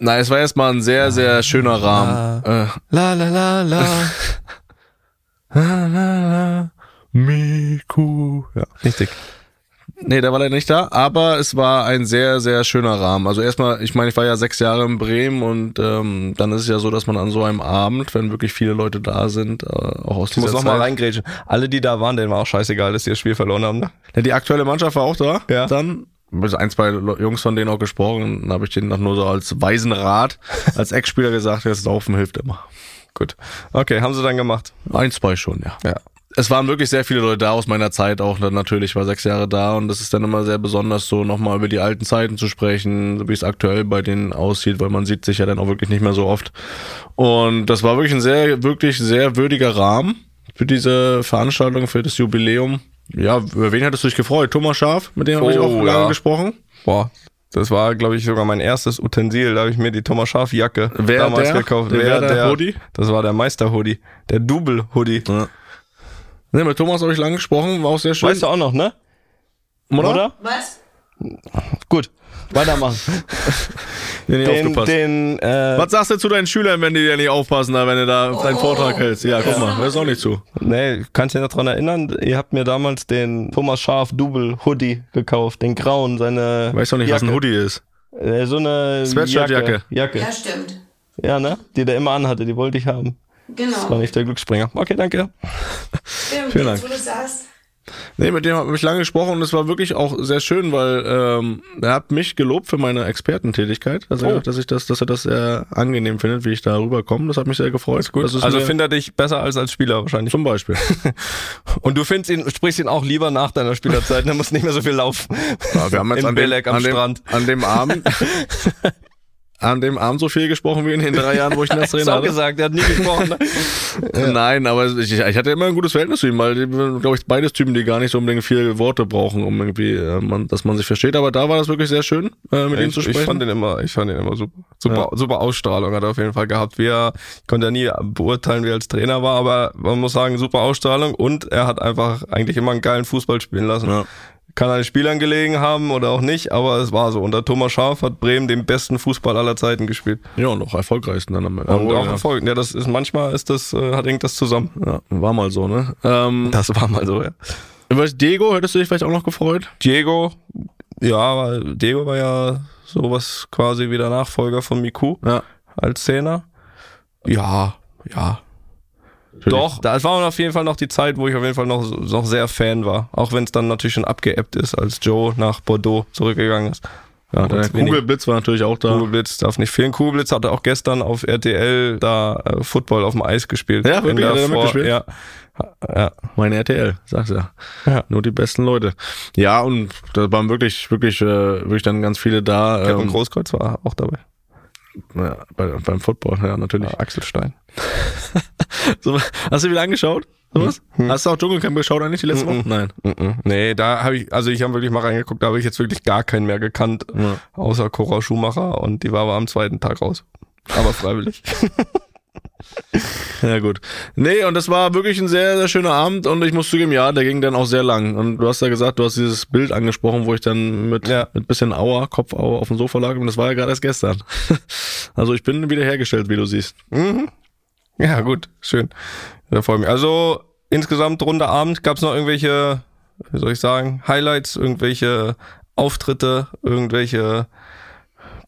Nein, es war erstmal ein sehr, sehr schöner Rahmen. Äh, La la la la. Miku. Ja. Richtig. Nee, der war leider nicht da, aber es war ein sehr, sehr schöner Rahmen. Also erstmal, ich meine, ich war ja sechs Jahre in Bremen und ähm, dann ist es ja so, dass man an so einem Abend, wenn wirklich viele Leute da sind, äh, auch aus Ich muss dieser noch mal Zeit- reingrätschen. Alle, die da waren, denen war auch scheißegal, dass die das Spiel verloren haben. Ne? Ja, die aktuelle Mannschaft war auch da. Ja. Dann mit ein, zwei Jungs von denen auch gesprochen. Dann habe ich denen noch nur so als weisen Rat, als Ex-Spieler gesagt, das Laufen hilft immer. Gut. Okay, haben sie dann gemacht. Ein, zwei schon, ja. Ja. Es waren wirklich sehr viele Leute da aus meiner Zeit auch. Natürlich ich war sechs Jahre da und das ist dann immer sehr besonders, so nochmal über die alten Zeiten zu sprechen, so wie es aktuell bei denen aussieht, weil man sieht sich ja dann auch wirklich nicht mehr so oft. Und das war wirklich ein sehr, wirklich sehr würdiger Rahmen für diese Veranstaltung, für das Jubiläum. Ja, über wen hattest du dich gefreut? Thomas Schaf, mit dem habe ich Oh, auch lange ja. gesprochen. Boah, das war, glaube ich, sogar mein erstes Utensil. Da habe ich mir die Thomas Schaf Jacke Wer damals der? gekauft. Der Wer Werder Hoodie? Das war der Meister Hoodie. Der Double Hoodie. Ja. Ne, mit Thomas habe ich lange gesprochen, war auch sehr schön. Weißt du auch noch, ne? Oder? Was? Gut. Weitermachen. Ja, nicht den, aufgepasst. den, äh, Was sagst du zu deinen Schülern, wenn die dir nicht aufpassen, da, wenn du da deinen Vortrag hältst? Ja, guck mal, hörst auch nicht zu. nee, kannst du dich noch dran erinnern? Ihr habt mir damals den Thomas Schaf Double Hoodie gekauft, den grauen, seine. Weißt doch nicht, was ein Jacke. Hoodie ist. Äh, so eine Sweatshirt-Jacke. Jacke. Ja, stimmt. Ja, ne? Die der immer anhatte, die wollte ich haben. Das war Genau. nicht der Glücksspringer. Okay, danke. Stimmt, Vielen Dank. wo du sagst. Nee, mit dem habe ich lange gesprochen und es war wirklich auch sehr schön, weil ähm, er hat mich gelobt für meine Expertentätigkeit. Also, Oh. dass ich das, dass er das sehr angenehm findet, wie ich da rüberkomme. Das hat mich sehr gefreut. Gut. Das ist Also findet er dich besser als als Spieler wahrscheinlich. zum Beispiel. Und du findest ihn, sprichst ihn auch lieber nach deiner Spielerzeit, dann musst nicht mehr so viel laufen. Ja, wir haben jetzt Im an dem, am an dem, Strand. An dem Abend. An dem Abend so viel gesprochen wie in den drei Jahren, wo ich ihn als Trainer hatte. gesagt, er hat nie gesprochen. Ne? Nein, aber ich, ich hatte immer ein gutes Verhältnis zu ihm, weil, glaube ich, beides Typen, die gar nicht so unbedingt viele Worte brauchen, um irgendwie, äh, man, dass man sich versteht. Aber da war das wirklich sehr schön, äh, mit ihm zu Ich, ich sprechen. fand ihn immer, ich fand ihn immer super. Super, super Ausstrahlung hat er auf jeden Fall gehabt. Wie er, ich konnte ja nie beurteilen, wie er als Trainer war, aber man muss sagen, super Ausstrahlung und er hat einfach eigentlich immer einen geilen Fußball spielen lassen. Ja. Kann an den Spielern gelegen haben oder auch nicht, aber es war so. Unter Thomas Schaaf hat Bremen den besten Fußball aller Zeiten gespielt. ja, und auch erfolgreichsten dann am Ende. Und auch ja. Erfolg. Ja, das ist manchmal ist das, äh, hat das zusammen. Ja, war mal so, ne? Ähm, Das war mal so, ja. über Diego hättest du dich vielleicht auch noch gefreut? Diego, ja, weil Diego war ja sowas quasi wie der Nachfolger von Miku Ja. als Zehner. Ja, ja. Doch, das war auf jeden Fall noch die Zeit, wo ich auf jeden Fall noch, noch sehr Fan war. Auch wenn es dann natürlich schon abgeebbt ist, als Joe nach Bordeaux zurückgegangen ist. Ja, der Und Kugelblitz war natürlich auch da. Kugelblitz darf nicht fehlen. Kugelblitz hatte auch gestern auf RTL da äh, Football auf dem Eis gespielt. Ja, wirklich? Hat er mitgespielt? Ja. ja. Meine RTL, sag's ja. Ja. Nur die besten Leute. Ja, und da waren wirklich, wirklich, äh, wirklich dann ganz viele da. Kevin ähm, Großkreuz war auch dabei. Ja, bei, beim Football, ja, natürlich. Ja, Axel Stein. So, hast du wieder angeschaut? Sowas? Hast du auch Dschungelcamp geschaut eigentlich die letzte Woche? Nein. Mhm. Nee, da habe ich, also ich habe wirklich mal reingeguckt, da habe ich jetzt wirklich gar keinen mehr gekannt, Ja. außer Cora Schumacher und die war aber am zweiten Tag raus. Aber freiwillig. Ja, gut. Nee, und das war wirklich ein sehr, sehr schöner Abend und ich muss zugeben, ja, der ging dann auch sehr lang. Und du hast ja gesagt, du hast dieses Bild angesprochen, wo ich dann mit, Ja. mit bisschen Auer, Kopfauer auf dem Sofa lag und das war ja gerade erst gestern. Also ich bin wieder hergestellt, wie du siehst. ja, gut, schön. Da freue ich mich. Also insgesamt runder Abend, gab es noch irgendwelche, wie soll ich sagen, Highlights, irgendwelche Auftritte, irgendwelche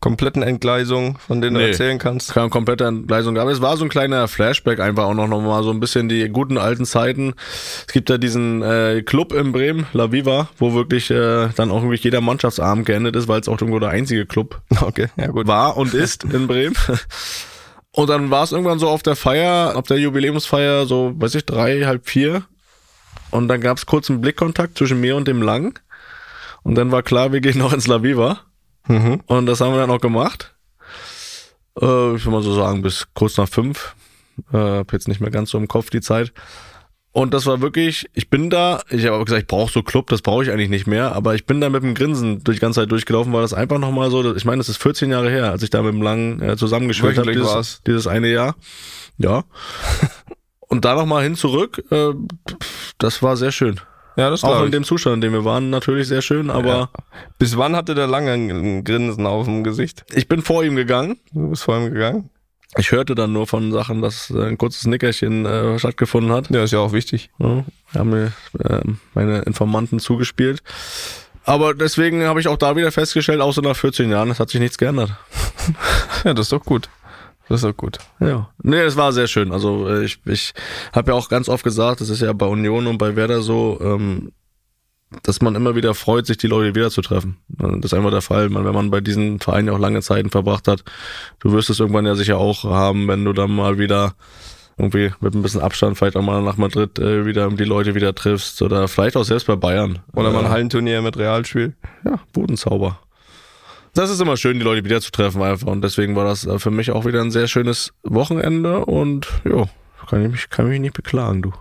kompletten Entgleisungen, von denen Nee. du erzählen kannst. Keine komplette Entgleisung. Aber es war so ein kleiner Flashback einfach auch noch, noch mal so ein bisschen die guten alten Zeiten. Es gibt ja diesen äh, Club in Bremen, La Viva, wo wirklich äh, dann auch wirklich jeder Mannschaftsabend geendet ist, weil es auch irgendwo der einzige Club Okay, ja gut. war und ist in Bremen. Und dann war es irgendwann so auf der Feier, auf der Jubiläumsfeier, so, weiß ich, drei, halb vier. Und dann gab es kurz einen Blickkontakt zwischen mir und dem Lang. Und dann war klar, wir gehen noch ins La Viva. Mhm. Und das haben wir dann auch gemacht. Äh, ich will mal so sagen, bis kurz nach fünf. Äh, hab jetzt nicht mehr ganz so im Kopf die Zeit. Und das war wirklich, ich bin da, ich habe auch gesagt, ich brauche so Club, das brauche ich eigentlich nicht mehr, aber ich bin da mit dem Grinsen durch die ganze Zeit durchgelaufen, weil das einfach nochmal so, ich meine, das ist 14 Jahre her, als ich da mit dem Langen äh, zusammengespielt habe, dieses, war's. dieses eine Jahr. Ja. Und da nochmal hin zurück, äh, das war sehr schön. Ja, das Auch in ich. dem Zustand, in dem wir waren, natürlich sehr schön, aber Ja. Bis wann hatte der lange ein- ein Grinsen auf dem Gesicht? ich bin vor ihm gegangen. Du bist vor ihm gegangen? Ich hörte dann nur von Sachen, dass äh, ein kurzes Nickerchen äh, stattgefunden hat. Ja, ist ja auch wichtig. Ja, haben mir äh, meine Informanten zugespielt. Aber deswegen habe ich auch da wieder festgestellt, außer nach 14 Jahren, es hat sich nichts geändert. Ja, das ist doch gut. Das ist doch gut. Ja. Nee, es war sehr schön. Also äh, ich, ich habe ja auch ganz oft gesagt, das ist ja bei Union und bei Werder so, ähm, dass man immer wieder freut, sich die Leute wiederzutreffen. Äh, Das ist einfach der Fall. Wenn man bei diesen Vereinen ja auch lange Zeiten verbracht hat, du wirst es irgendwann ja sicher auch haben, wenn du dann mal wieder irgendwie mit ein bisschen Abstand vielleicht auch mal nach Madrid äh, wieder die Leute wieder triffst oder vielleicht auch selbst bei Bayern. Oder mal ein äh, Hallenturnier mit Realspiel. ja, Bodenzauber. Das ist immer schön, die Leute wiederzutreffen einfach. Und deswegen war das äh, für mich auch wieder ein sehr schönes Wochenende und ja, kann ich mich, kann mich nicht beklagen, du.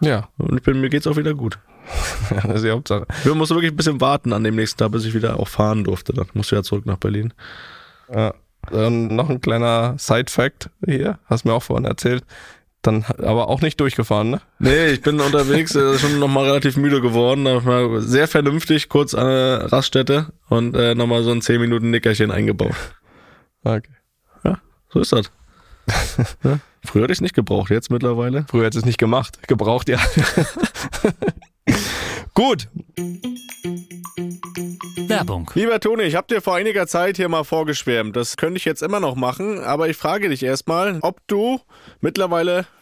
Ja, Und ich bin, mir geht's auch wieder gut. das ist die Hauptsache. Wir mussten wirklich ein bisschen warten an dem nächsten Tag, bis ich wieder auch fahren durfte. Dann musste ich ja zurück nach Berlin. Ja. Dann noch ein kleiner Side-Fact hier, hast mir auch vorhin erzählt. Dann aber auch nicht durchgefahren, ne? Nee, ich bin unterwegs, äh, schon nochmal relativ müde geworden. Ich mal sehr vernünftig kurz an der Raststätte und äh, nochmal so ein 10 Minuten Nickerchen eingebaut. Okay. So ist das. ja? Früher hatte ich es nicht gebraucht, jetzt mittlerweile. Früher hätte es nicht gemacht. Gebraucht, ja. Gut. Werbung. Lieber Toni, ich habe dir vor einiger Zeit hier mal vorgeschwärmt. Das könnte ich jetzt immer noch machen, aber ich frage dich erstmal, ob du mittlerweile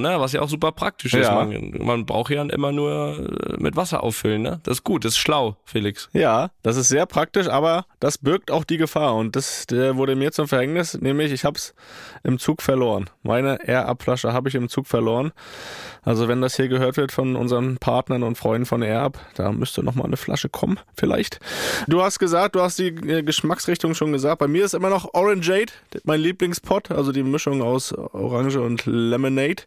ne? Was ja auch super praktisch ist. Ja. Man, man braucht ja immer nur äh, mit Wasser auffüllen, ne? Das ist gut, das ist schlau, Felix. Ja, das ist sehr praktisch, aber das birgt auch die Gefahr und das wurde mir zum Verhängnis, nämlich ich habe es im Zug verloren. Meine Air-Up-Flasche habe ich im Zug verloren. Also wenn das hier gehört wird von unseren Partnern und Freunden von Air-Up, da müsste noch mal eine Flasche kommen, vielleicht. Du hast gesagt, du hast die äh, Geschmacksrichtung schon gesagt. Bei mir ist immer noch Orangeade, mein Lieblingspot, also die Mischung aus Orange und Lemonade.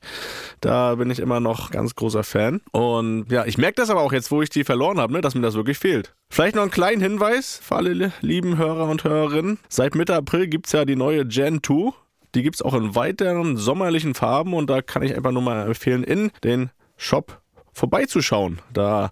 Da bin ich immer noch ganz großer Fan. Und ja, ich merke das aber auch jetzt, wo ich die verloren habe, ne, dass mir das wirklich fehlt. Vielleicht noch einen kleinen Hinweis für alle li- lieben Hörer und Hörerinnen. Seit Mitte April gibt's ja die neue Gen 2. Die gibt's auch in weiteren sommerlichen Farben und da kann ich einfach nur mal empfehlen, in den Shop vorbeizuschauen. Da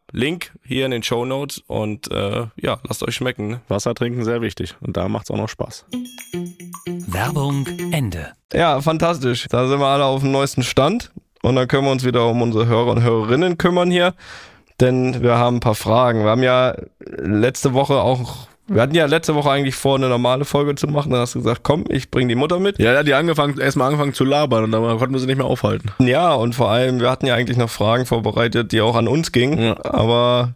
Link hier in den Show Notes und äh, ja, lasst euch schmecken. Ne? Wasser trinken sehr wichtig und da macht's auch noch Spaß. Werbung Ende. Ja, fantastisch. Da sind wir alle auf dem neuesten Stand. Und dann können wir uns wieder um unsere Hörer und Hörerinnen kümmern hier. Denn wir haben ein paar Fragen. Wir haben ja letzte Woche auch, wir hatten ja letzte Woche eigentlich vor, eine normale Folge zu machen. Dann hast du gesagt, komm, ich bring die Mutter mit. Ja, ja, die angefangen, erstmal angefangen zu labern und dann konnten wir sie nicht mehr aufhalten. Ja, und vor allem, wir hatten ja eigentlich noch Fragen vorbereitet, die auch an uns gingen. Ja. Aber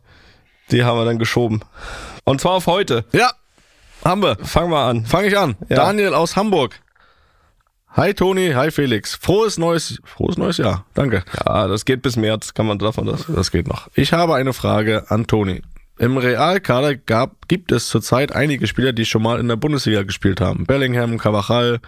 die haben wir dann geschoben. Und zwar auf heute. Ja, haben wir. Fangen wir an. Fange ich an. Ja. Daniel aus Hamburg. Hi Toni, hi Felix. Frohes neues, frohes neues Jahr. Danke. Ja, das geht bis März, kann man davon das. Das geht noch. Ich habe eine Frage an Toni. Im Realkader gab, gibt es zurzeit einige Spieler, die schon mal in der Bundesliga gespielt haben. Bellingham, Cavachal,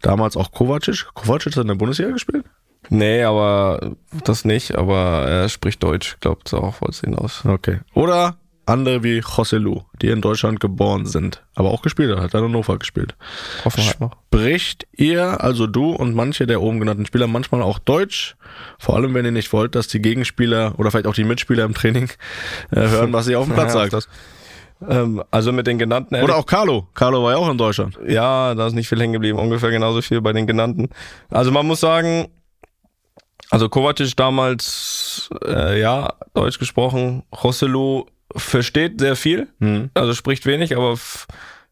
damals auch Kovacic. Kovacic hat in der Bundesliga gespielt? Nee, aber das nicht, aber er spricht Deutsch, glaubt auch, wollt's hinaus. Okay. Oder andere wie José Lu, die in Deutschland geboren sind, aber auch gespielt hat, hat in Hannover gespielt. Hoffenheim noch. Spricht ihr, also du und manche der oben genannten Spieler, manchmal auch Deutsch? Vor allem, wenn ihr nicht wollt, dass die Gegenspieler oder vielleicht auch die Mitspieler im Training äh, hören, was ihr auf dem Platz sagt. das- Ähm, also mit den genannten. Oder auch Carlo. Carlo war ja auch in Deutschland. Ja, da ist nicht viel hängen geblieben. Ungefähr genauso viel bei den genannten. Also man muss sagen, also Kovacic damals, äh, ja, Deutsch gesprochen. Rosselu versteht sehr viel. Mhm. Also spricht wenig, aber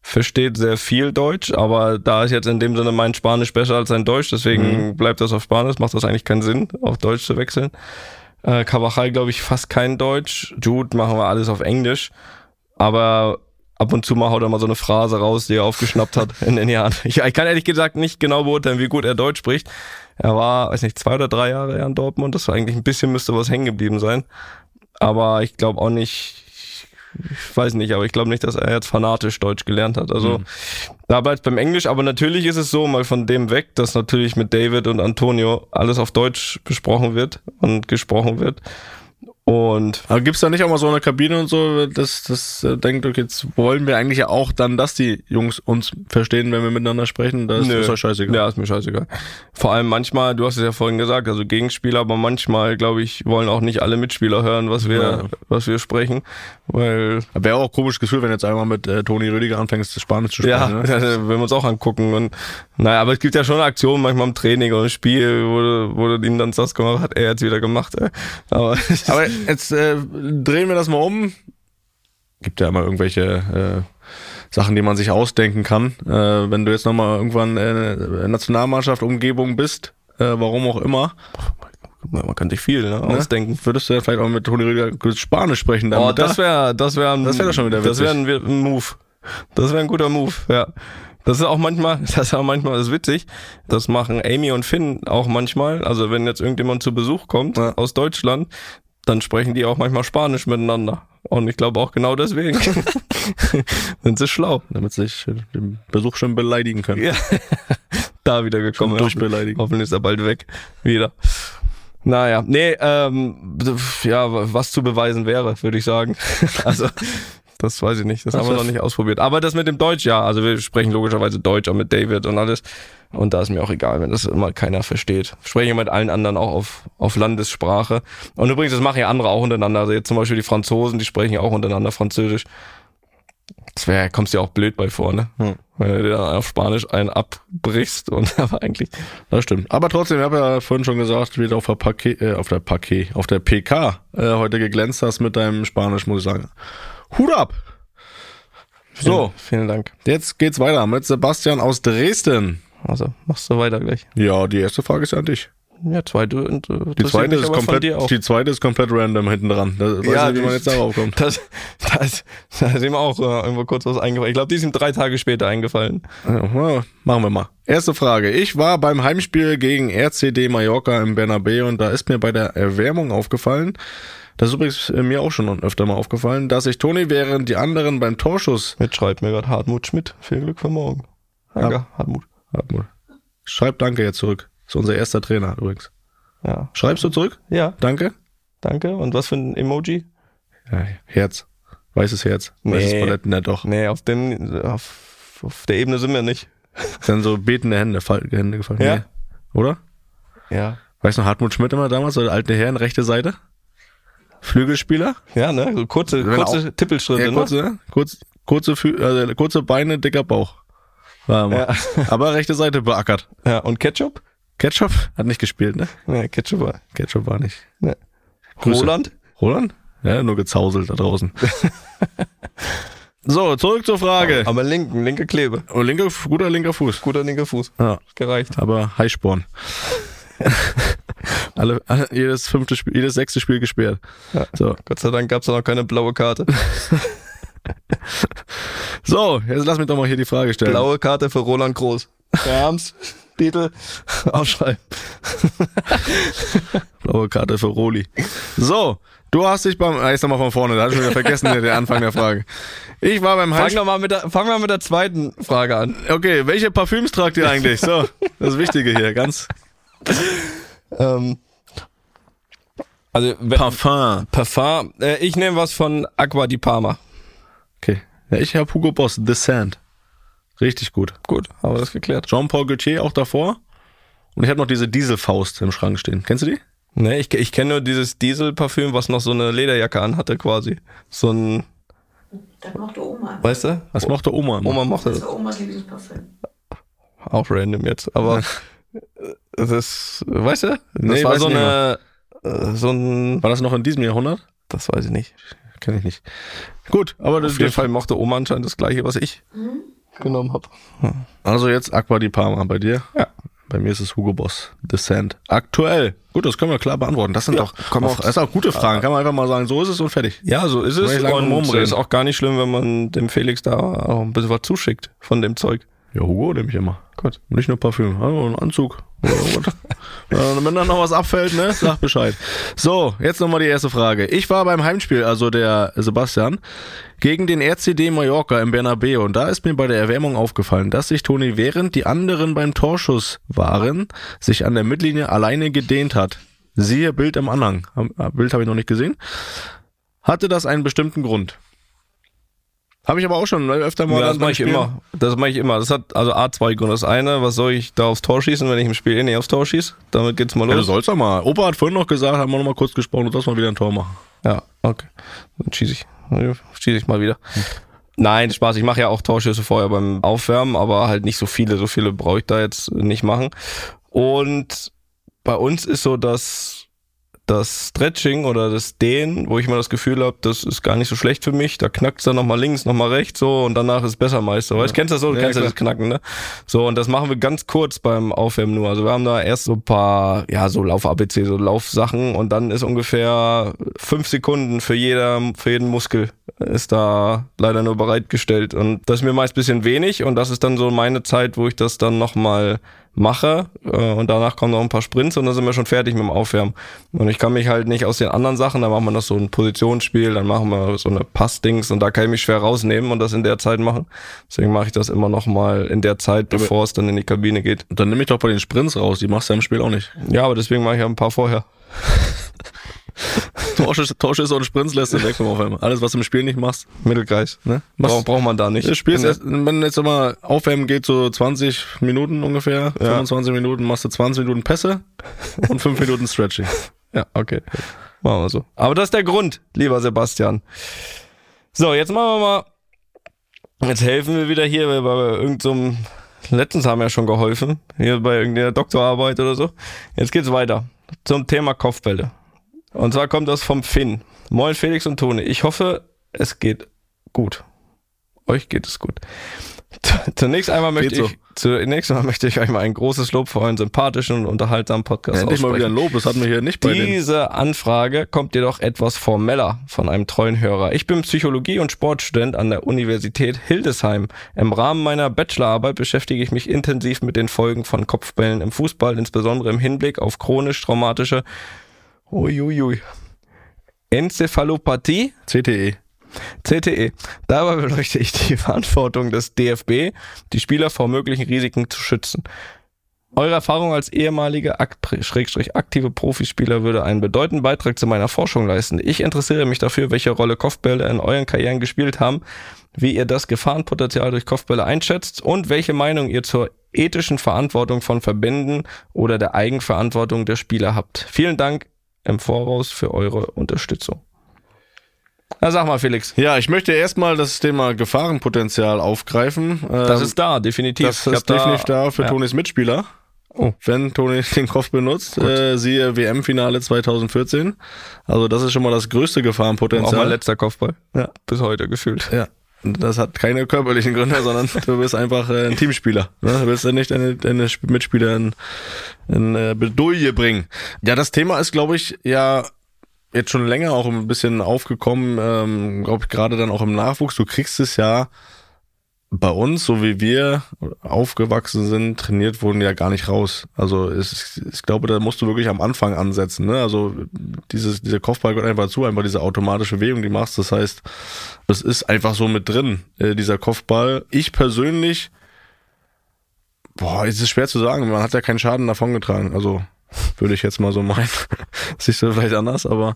versteht sehr viel Deutsch. Aber da ist jetzt in dem Sinne mein Spanisch besser als sein Deutsch. Deswegen bleibt das auf Spanisch. Macht das eigentlich keinen Sinn, auf Deutsch zu wechseln. Äh, Cavachal, glaube ich, fast kein Deutsch. Jude machen wir alles auf Englisch. Aber ab und zu mal haut er mal so eine Phrase raus, die er aufgeschnappt hat in den Jahren. Ich, ich kann ehrlich gesagt nicht genau beurteilen, wie gut er Deutsch spricht. Er war, weiß nicht, zwei oder drei Jahre ja in Dortmund. Das war eigentlich ein bisschen müsste was hängen geblieben sein. Aber ich glaube auch nicht, ich weiß nicht, aber ich glaube nicht, dass er jetzt fanatisch Deutsch gelernt hat. Also da bleibt beim Englisch. Aber natürlich ist es so, mal von dem weg, dass natürlich mit David und Antonio alles auf Deutsch besprochen wird und gesprochen wird. Und Aber gibt's da nicht auch mal so eine Kabine und so, dass das äh, denkt, okay, jetzt wollen wir eigentlich ja auch dann, dass die Jungs uns verstehen, wenn wir miteinander sprechen? Das Nö. ist euch scheißegal. Ja, ist mir scheißegal. Vor allem manchmal, du hast es ja vorhin gesagt, also Gegenspieler, aber manchmal, glaube ich, wollen auch nicht alle Mitspieler hören, was wir, Ja. was wir sprechen, weil Wäre auch komisch Gefühl, wenn jetzt einmal mit äh, Toni Rüdiger anfängst, Spanisch zu sprechen. ja, ne? das werden wir uns auch angucken und naja, aber es gibt ja schon Aktionen manchmal im Training oder im Spiel, wo du, wo du ihm dann sagst, was hat er jetzt wieder gemacht, ey. aber, Aber jetzt äh, drehen wir das mal um. Gibt ja immer irgendwelche äh, Sachen, die man sich ausdenken kann. Äh, wenn du jetzt nochmal irgendwann äh, Nationalmannschaft, Umgebung bist, äh, warum auch immer, man kann sich viel ne, ne? ausdenken. würdest du ja vielleicht auch mit Toni Rüdiger Spanisch sprechen. Dann Oh, das da. wäre, das wäre, Das wär doch schon wieder Das witzig. wäre ein, ein Move. Das wäre ein guter Move, ja. Das ist auch manchmal, das ist auch manchmal das ist witzig. Das machen Amy und Finn auch manchmal. Also wenn jetzt irgendjemand zu Besuch kommt Ja. aus Deutschland, dann sprechen die auch manchmal Spanisch miteinander. Und ich glaube auch genau deswegen. Sind sie schlau. damit sie sich den Besuch schon beleidigen können. Ja. da wieder gekommen. Schon durchbeleidigen. Hoffentlich ist er bald weg. Wieder. Naja, nee, ähm, ja, was zu beweisen wäre, würde ich sagen. Also, das weiß ich nicht. Das haben wir noch nicht ausprobiert. Aber das mit dem Deutsch, ja. Also wir sprechen logischerweise Deutsch auch mit David und alles. Und da ist mir auch egal, wenn das immer keiner versteht. Spreche mit allen anderen auch auf, auf Landessprache. Und übrigens, das machen ja andere auch untereinander. Also jetzt zum Beispiel die Franzosen, die sprechen ja auch untereinander Französisch. Das wäre, kommst dir auch blöd bei vor, ne? Hm. Wenn du dir dann auf Spanisch einen abbrichst und aber eigentlich. Das stimmt. Aber trotzdem, ich habe ja vorhin schon gesagt, wie du auf der Paket, äh, auf der Paket, auf der PK äh, heute geglänzt hast mit deinem Spanisch, muss ich sagen. Hut ab! So, Vielen Dank. jetzt geht's weiter mit Sebastian aus Dresden. Also, machst du weiter gleich. Ja, die erste Frage ist ja an dich. Ja, zweite und äh, Die zweite, ist komplett, die zweite ist komplett random hinten dran. Da weiß Ja, nicht, wie man jetzt darauf kommt. Das, das, da ist ihm auch äh, irgendwo kurz was eingefallen. Ich glaube, die ist ihm drei Tage später eingefallen. Ja, machen wir mal. Erste Frage. Ich war beim Heimspiel gegen RCD Mallorca im Bernabeu und da ist mir bei der Erwärmung aufgefallen, das ist übrigens äh, mir auch schon öfter mal aufgefallen, dass ich Toni während die anderen beim Torschuss Jetzt schreibt mir gerade Hartmut Schmidt. Viel Glück für morgen. Danke, Hartmut. Hartmut. Schreib Danke jetzt zurück. ist unser erster Trainer übrigens. Ja. Schreibst du zurück? Ja, Danke? danke. Und was für ein Emoji? Ja, Herz. Weißes Herz. Weißes Nee. Paletten, ja doch. Nee, auf dem, auf, auf der Ebene sind wir nicht. Dann so betende Hände, Fall- Hände gefallen. Ja. Nee. Oder? Ja. Weißt du noch Hartmut Schmidt immer damals, so der alte Herren, rechte Seite? Flügelspieler? Ja, ne? Kurze, Wenn kurze Tippelschritte, Ja, ne? kurze, kurz, kurze, also kurze Beine, dicker Bauch. Ja. Aber rechte Seite beackert. Ja, und Ketchup? Ketchup hat nicht gespielt, ne? Nee, Ketchup war. Ketchup war nicht. Nee. Roland? Roland? Ja, nur gezauselt da draußen. so, zurück zur Frage. Aber linken, linke Klebe. Oh, linker, guter linker Fuß. Guter linker Fuß. Ja, Gereicht. aber Heißsporn. alle, alle, jedes fünfte Spiel, jedes sechste Spiel gesperrt. Ja. So. Gott sei Dank gab's da noch keine blaue Karte. so, jetzt lass mich doch mal hier die Frage stellen. Blaue Karte für Roland Groß. Rams, Titel, aufschreiben. Blaue Karte für Roli. So, du hast dich beim, ah, jetzt nochmal von vorne, da hatte ich schon wieder vergessen, der Anfang der Frage. Ich war beim Fangen Heimspiel. wir mal mit der, fangen wir mit der zweiten Frage an. Okay, welche Parfüms tragt ihr eigentlich? So, das Wichtige hier, ganz. Ähm, Also wenn- Parfum. Parfum. Äh, ich nehme was von Aqua di Parma. Okay. Ja, ich habe Hugo Boss, The Sand. Richtig gut. Gut, haben wir das geklärt. Jean-Paul Gaultier auch davor. Und ich habe noch diese Dieselfaust im Schrank stehen. Kennst du die? Nee, ich, ich kenne nur dieses Dieselparfüm, was noch so eine Lederjacke anhatte quasi. So ein, Das mochte Oma. weißt du? Was mochte Oma? immer? Oma mochte Das das. war Omas Lieblingsparfüm. Auch random jetzt, aber das weißt du? Das Nee, war weiß so eine, äh, so ein, War das noch in diesem Jahrhundert? das weiß ich nicht. Kenn ich nicht. Gut, aber das Auf jeden Fall mochte Oma anscheinend das gleiche, was ich genommen habe. Also jetzt Aqua di Parma bei dir? Ja. Bei mir ist es Hugo Boss, The Sand. Aktuell. Gut, das können wir klar beantworten. Das sind doch, komm auch, das sind auch gute Fragen. Kann man einfach mal sagen, so ist es und fertig. Ja, so ist es. Und rumreden. es ist auch gar nicht schlimm, wenn man dem Felix da auch ein bisschen was zuschickt von dem Zeug. Ja, Hugo nehme ich immer. Gut. Nicht nur Parfüm, also ein Anzug. Ja, Wenn dann noch was abfällt, ne, sag Bescheid. So, jetzt nochmal die erste Frage. Ich war beim Heimspiel, also der Sebastian, gegen den RCD Mallorca im Bernabeu und da ist mir bei der Erwärmung aufgefallen, dass sich Toni während die anderen beim Torschuss waren, sich an der Mittellinie alleine gedehnt hat. Siehe Bild im Anhang. Ah, Bild habe ich noch nicht gesehen. Hatte das einen bestimmten Grund? Habe ich aber auch schon ne, öfter mal. Ja, das mache ich immer. Das mache ich immer. Das hat also A zwei Gründe. Das eine, was soll ich da aufs Tor schießen, wenn ich im Spiel eh nicht aufs Tor schieße? Damit geht's mal Ja, du los. sollst doch mal. Opa hat vorhin noch gesagt, haben wir noch mal kurz gesprochen, du sollst mal wieder ein Tor machen. Ja, okay. Dann schieße ich. Schieße ich mal wieder. Nein, Spaß. Ich mache ja auch Torschüsse vorher beim Aufwärmen, aber halt nicht so viele. So viele brauche ich da jetzt nicht machen. Und bei uns ist so, dass das Stretching oder das Dehnen, wo ich mal das Gefühl habe, das ist gar nicht so schlecht für mich. Da knackt es dann nochmal links, nochmal rechts so und danach ist es besser meist. Weißt, kennst du das so? Du Ja, kennst ja das Knacken, ne? So, und das machen wir ganz kurz beim Aufwärmen nur. Also wir haben da erst so ein paar, ja, so Lauf-ABC, so Laufsachen und dann ist ungefähr fünf Sekunden für jeder, für jeden Muskel ist da leider nur bereitgestellt. Und das ist mir meist ein bisschen wenig und das ist dann so meine Zeit, wo ich das dann nochmal mache äh, und danach kommen noch ein paar Sprints und dann sind wir schon fertig mit dem Aufwärmen. Und ich kann mich halt nicht aus den anderen Sachen, da machen wir noch so ein Positionsspiel, dann machen wir so eine Passdings und da kann ich mich schwer rausnehmen und das in der Zeit machen. Deswegen mache ich das immer nochmal in der Zeit, bevor es dann in die Kabine geht. Und dann nehme ich doch bei den Sprints raus, die machst du ja im Spiel auch nicht. Ja, aber deswegen mache ich ja ein paar vorher. Torschüsse, Torschüsse und Sprints lässt du weg vom Aufwärmen. Alles, was du im Spiel nicht machst. Mittelkreis. Ne? Braucht, braucht man da nicht. Das Spiel ist wenn jetzt immer Aufwärmen geht, so 20 Minuten ungefähr, 25 Minuten, machst du 20 Minuten Pässe und 5 Minuten Stretching. Ja, okay. Machen wir so. Aber das ist der Grund, lieber Sebastian. So, jetzt machen wir mal. Jetzt helfen wir wieder hier bei, bei irgendeinem. Letztens haben wir ja schon geholfen. Hier bei irgendeiner Doktorarbeit oder so. Jetzt geht's weiter. Zum Thema Kopfbälle. Und zwar kommt das vom Finn. Moin Felix und Toni. Ich hoffe, es geht gut. Euch geht es gut. Zunächst einmal möchte so. ich, zunächst einmal möchte ich euch mal ein großes Lob für euren sympathischen und unterhaltsamen Podcast Endlich mal wieder ein aussprechen. Lob, das hatten wir hier nicht bei. Diese Anfrage kommt jedoch etwas formeller von einem treuen Hörer. Ich bin Psychologie- und Sportstudent an der Universität Hildesheim. Im Rahmen meiner Bachelorarbeit beschäftige ich mich intensiv mit den Folgen von Kopfbällen im Fußball, insbesondere im Hinblick auf chronisch traumatische Uiuiui. Enzephalopathie CTE. CTE. Dabei beleuchte ich die Verantwortung des DFB, die Spieler vor möglichen Risiken zu schützen. Eure Erfahrung als ehemalige aktive Profispieler würde einen bedeutenden Beitrag zu meiner Forschung leisten. Ich interessiere mich dafür, welche Rolle Kopfbälle in euren Karrieren gespielt haben, wie ihr das Gefahrenpotenzial durch Kopfbälle einschätzt und welche Meinung ihr zur ethischen Verantwortung von Verbänden oder der Eigenverantwortung der Spieler habt. Vielen Dank im Voraus für eure Unterstützung. Na sag mal, Felix. Ja, ich möchte erstmal das Thema Gefahrenpotenzial aufgreifen. Das Ähm, ist da, definitiv. Das ist definitiv da für ja. Tonis Mitspieler. Oh. Wenn Toni den Kopf benutzt, äh, siehe WM-Finale 2014. Also das ist schon mal das größte Auch mein Gefahrenpotenzial. letzter Kopfball. Ja. Bis heute gefühlt. Ja. Das hat keine körperlichen Gründe, sondern du bist einfach äh, ein Teamspieler. Ne? Du willst ja nicht deine, deine Sp- Mitspieler in, in äh, Bedouille bringen. Ja, das Thema ist, glaube ich, ja jetzt schon länger auch ein bisschen aufgekommen, ähm, glaube ich, gerade dann auch im Nachwuchs. Du kriegst es ja bei uns, so wie wir aufgewachsen sind, trainiert wurden ja gar nicht raus. Also es, ich glaube, da musst du wirklich am Anfang ansetzen. Ne? Also dieses, dieser Kopfball gehört einfach zu, einfach diese automatische Bewegung, die machst. Das heißt, das ist einfach so mit drin, äh, dieser Kopfball. Ich persönlich, boah, es ist schwer zu sagen, man hat ja keinen Schaden davongetragen. Also würde ich jetzt mal so meinen. Siehst du vielleicht anders, aber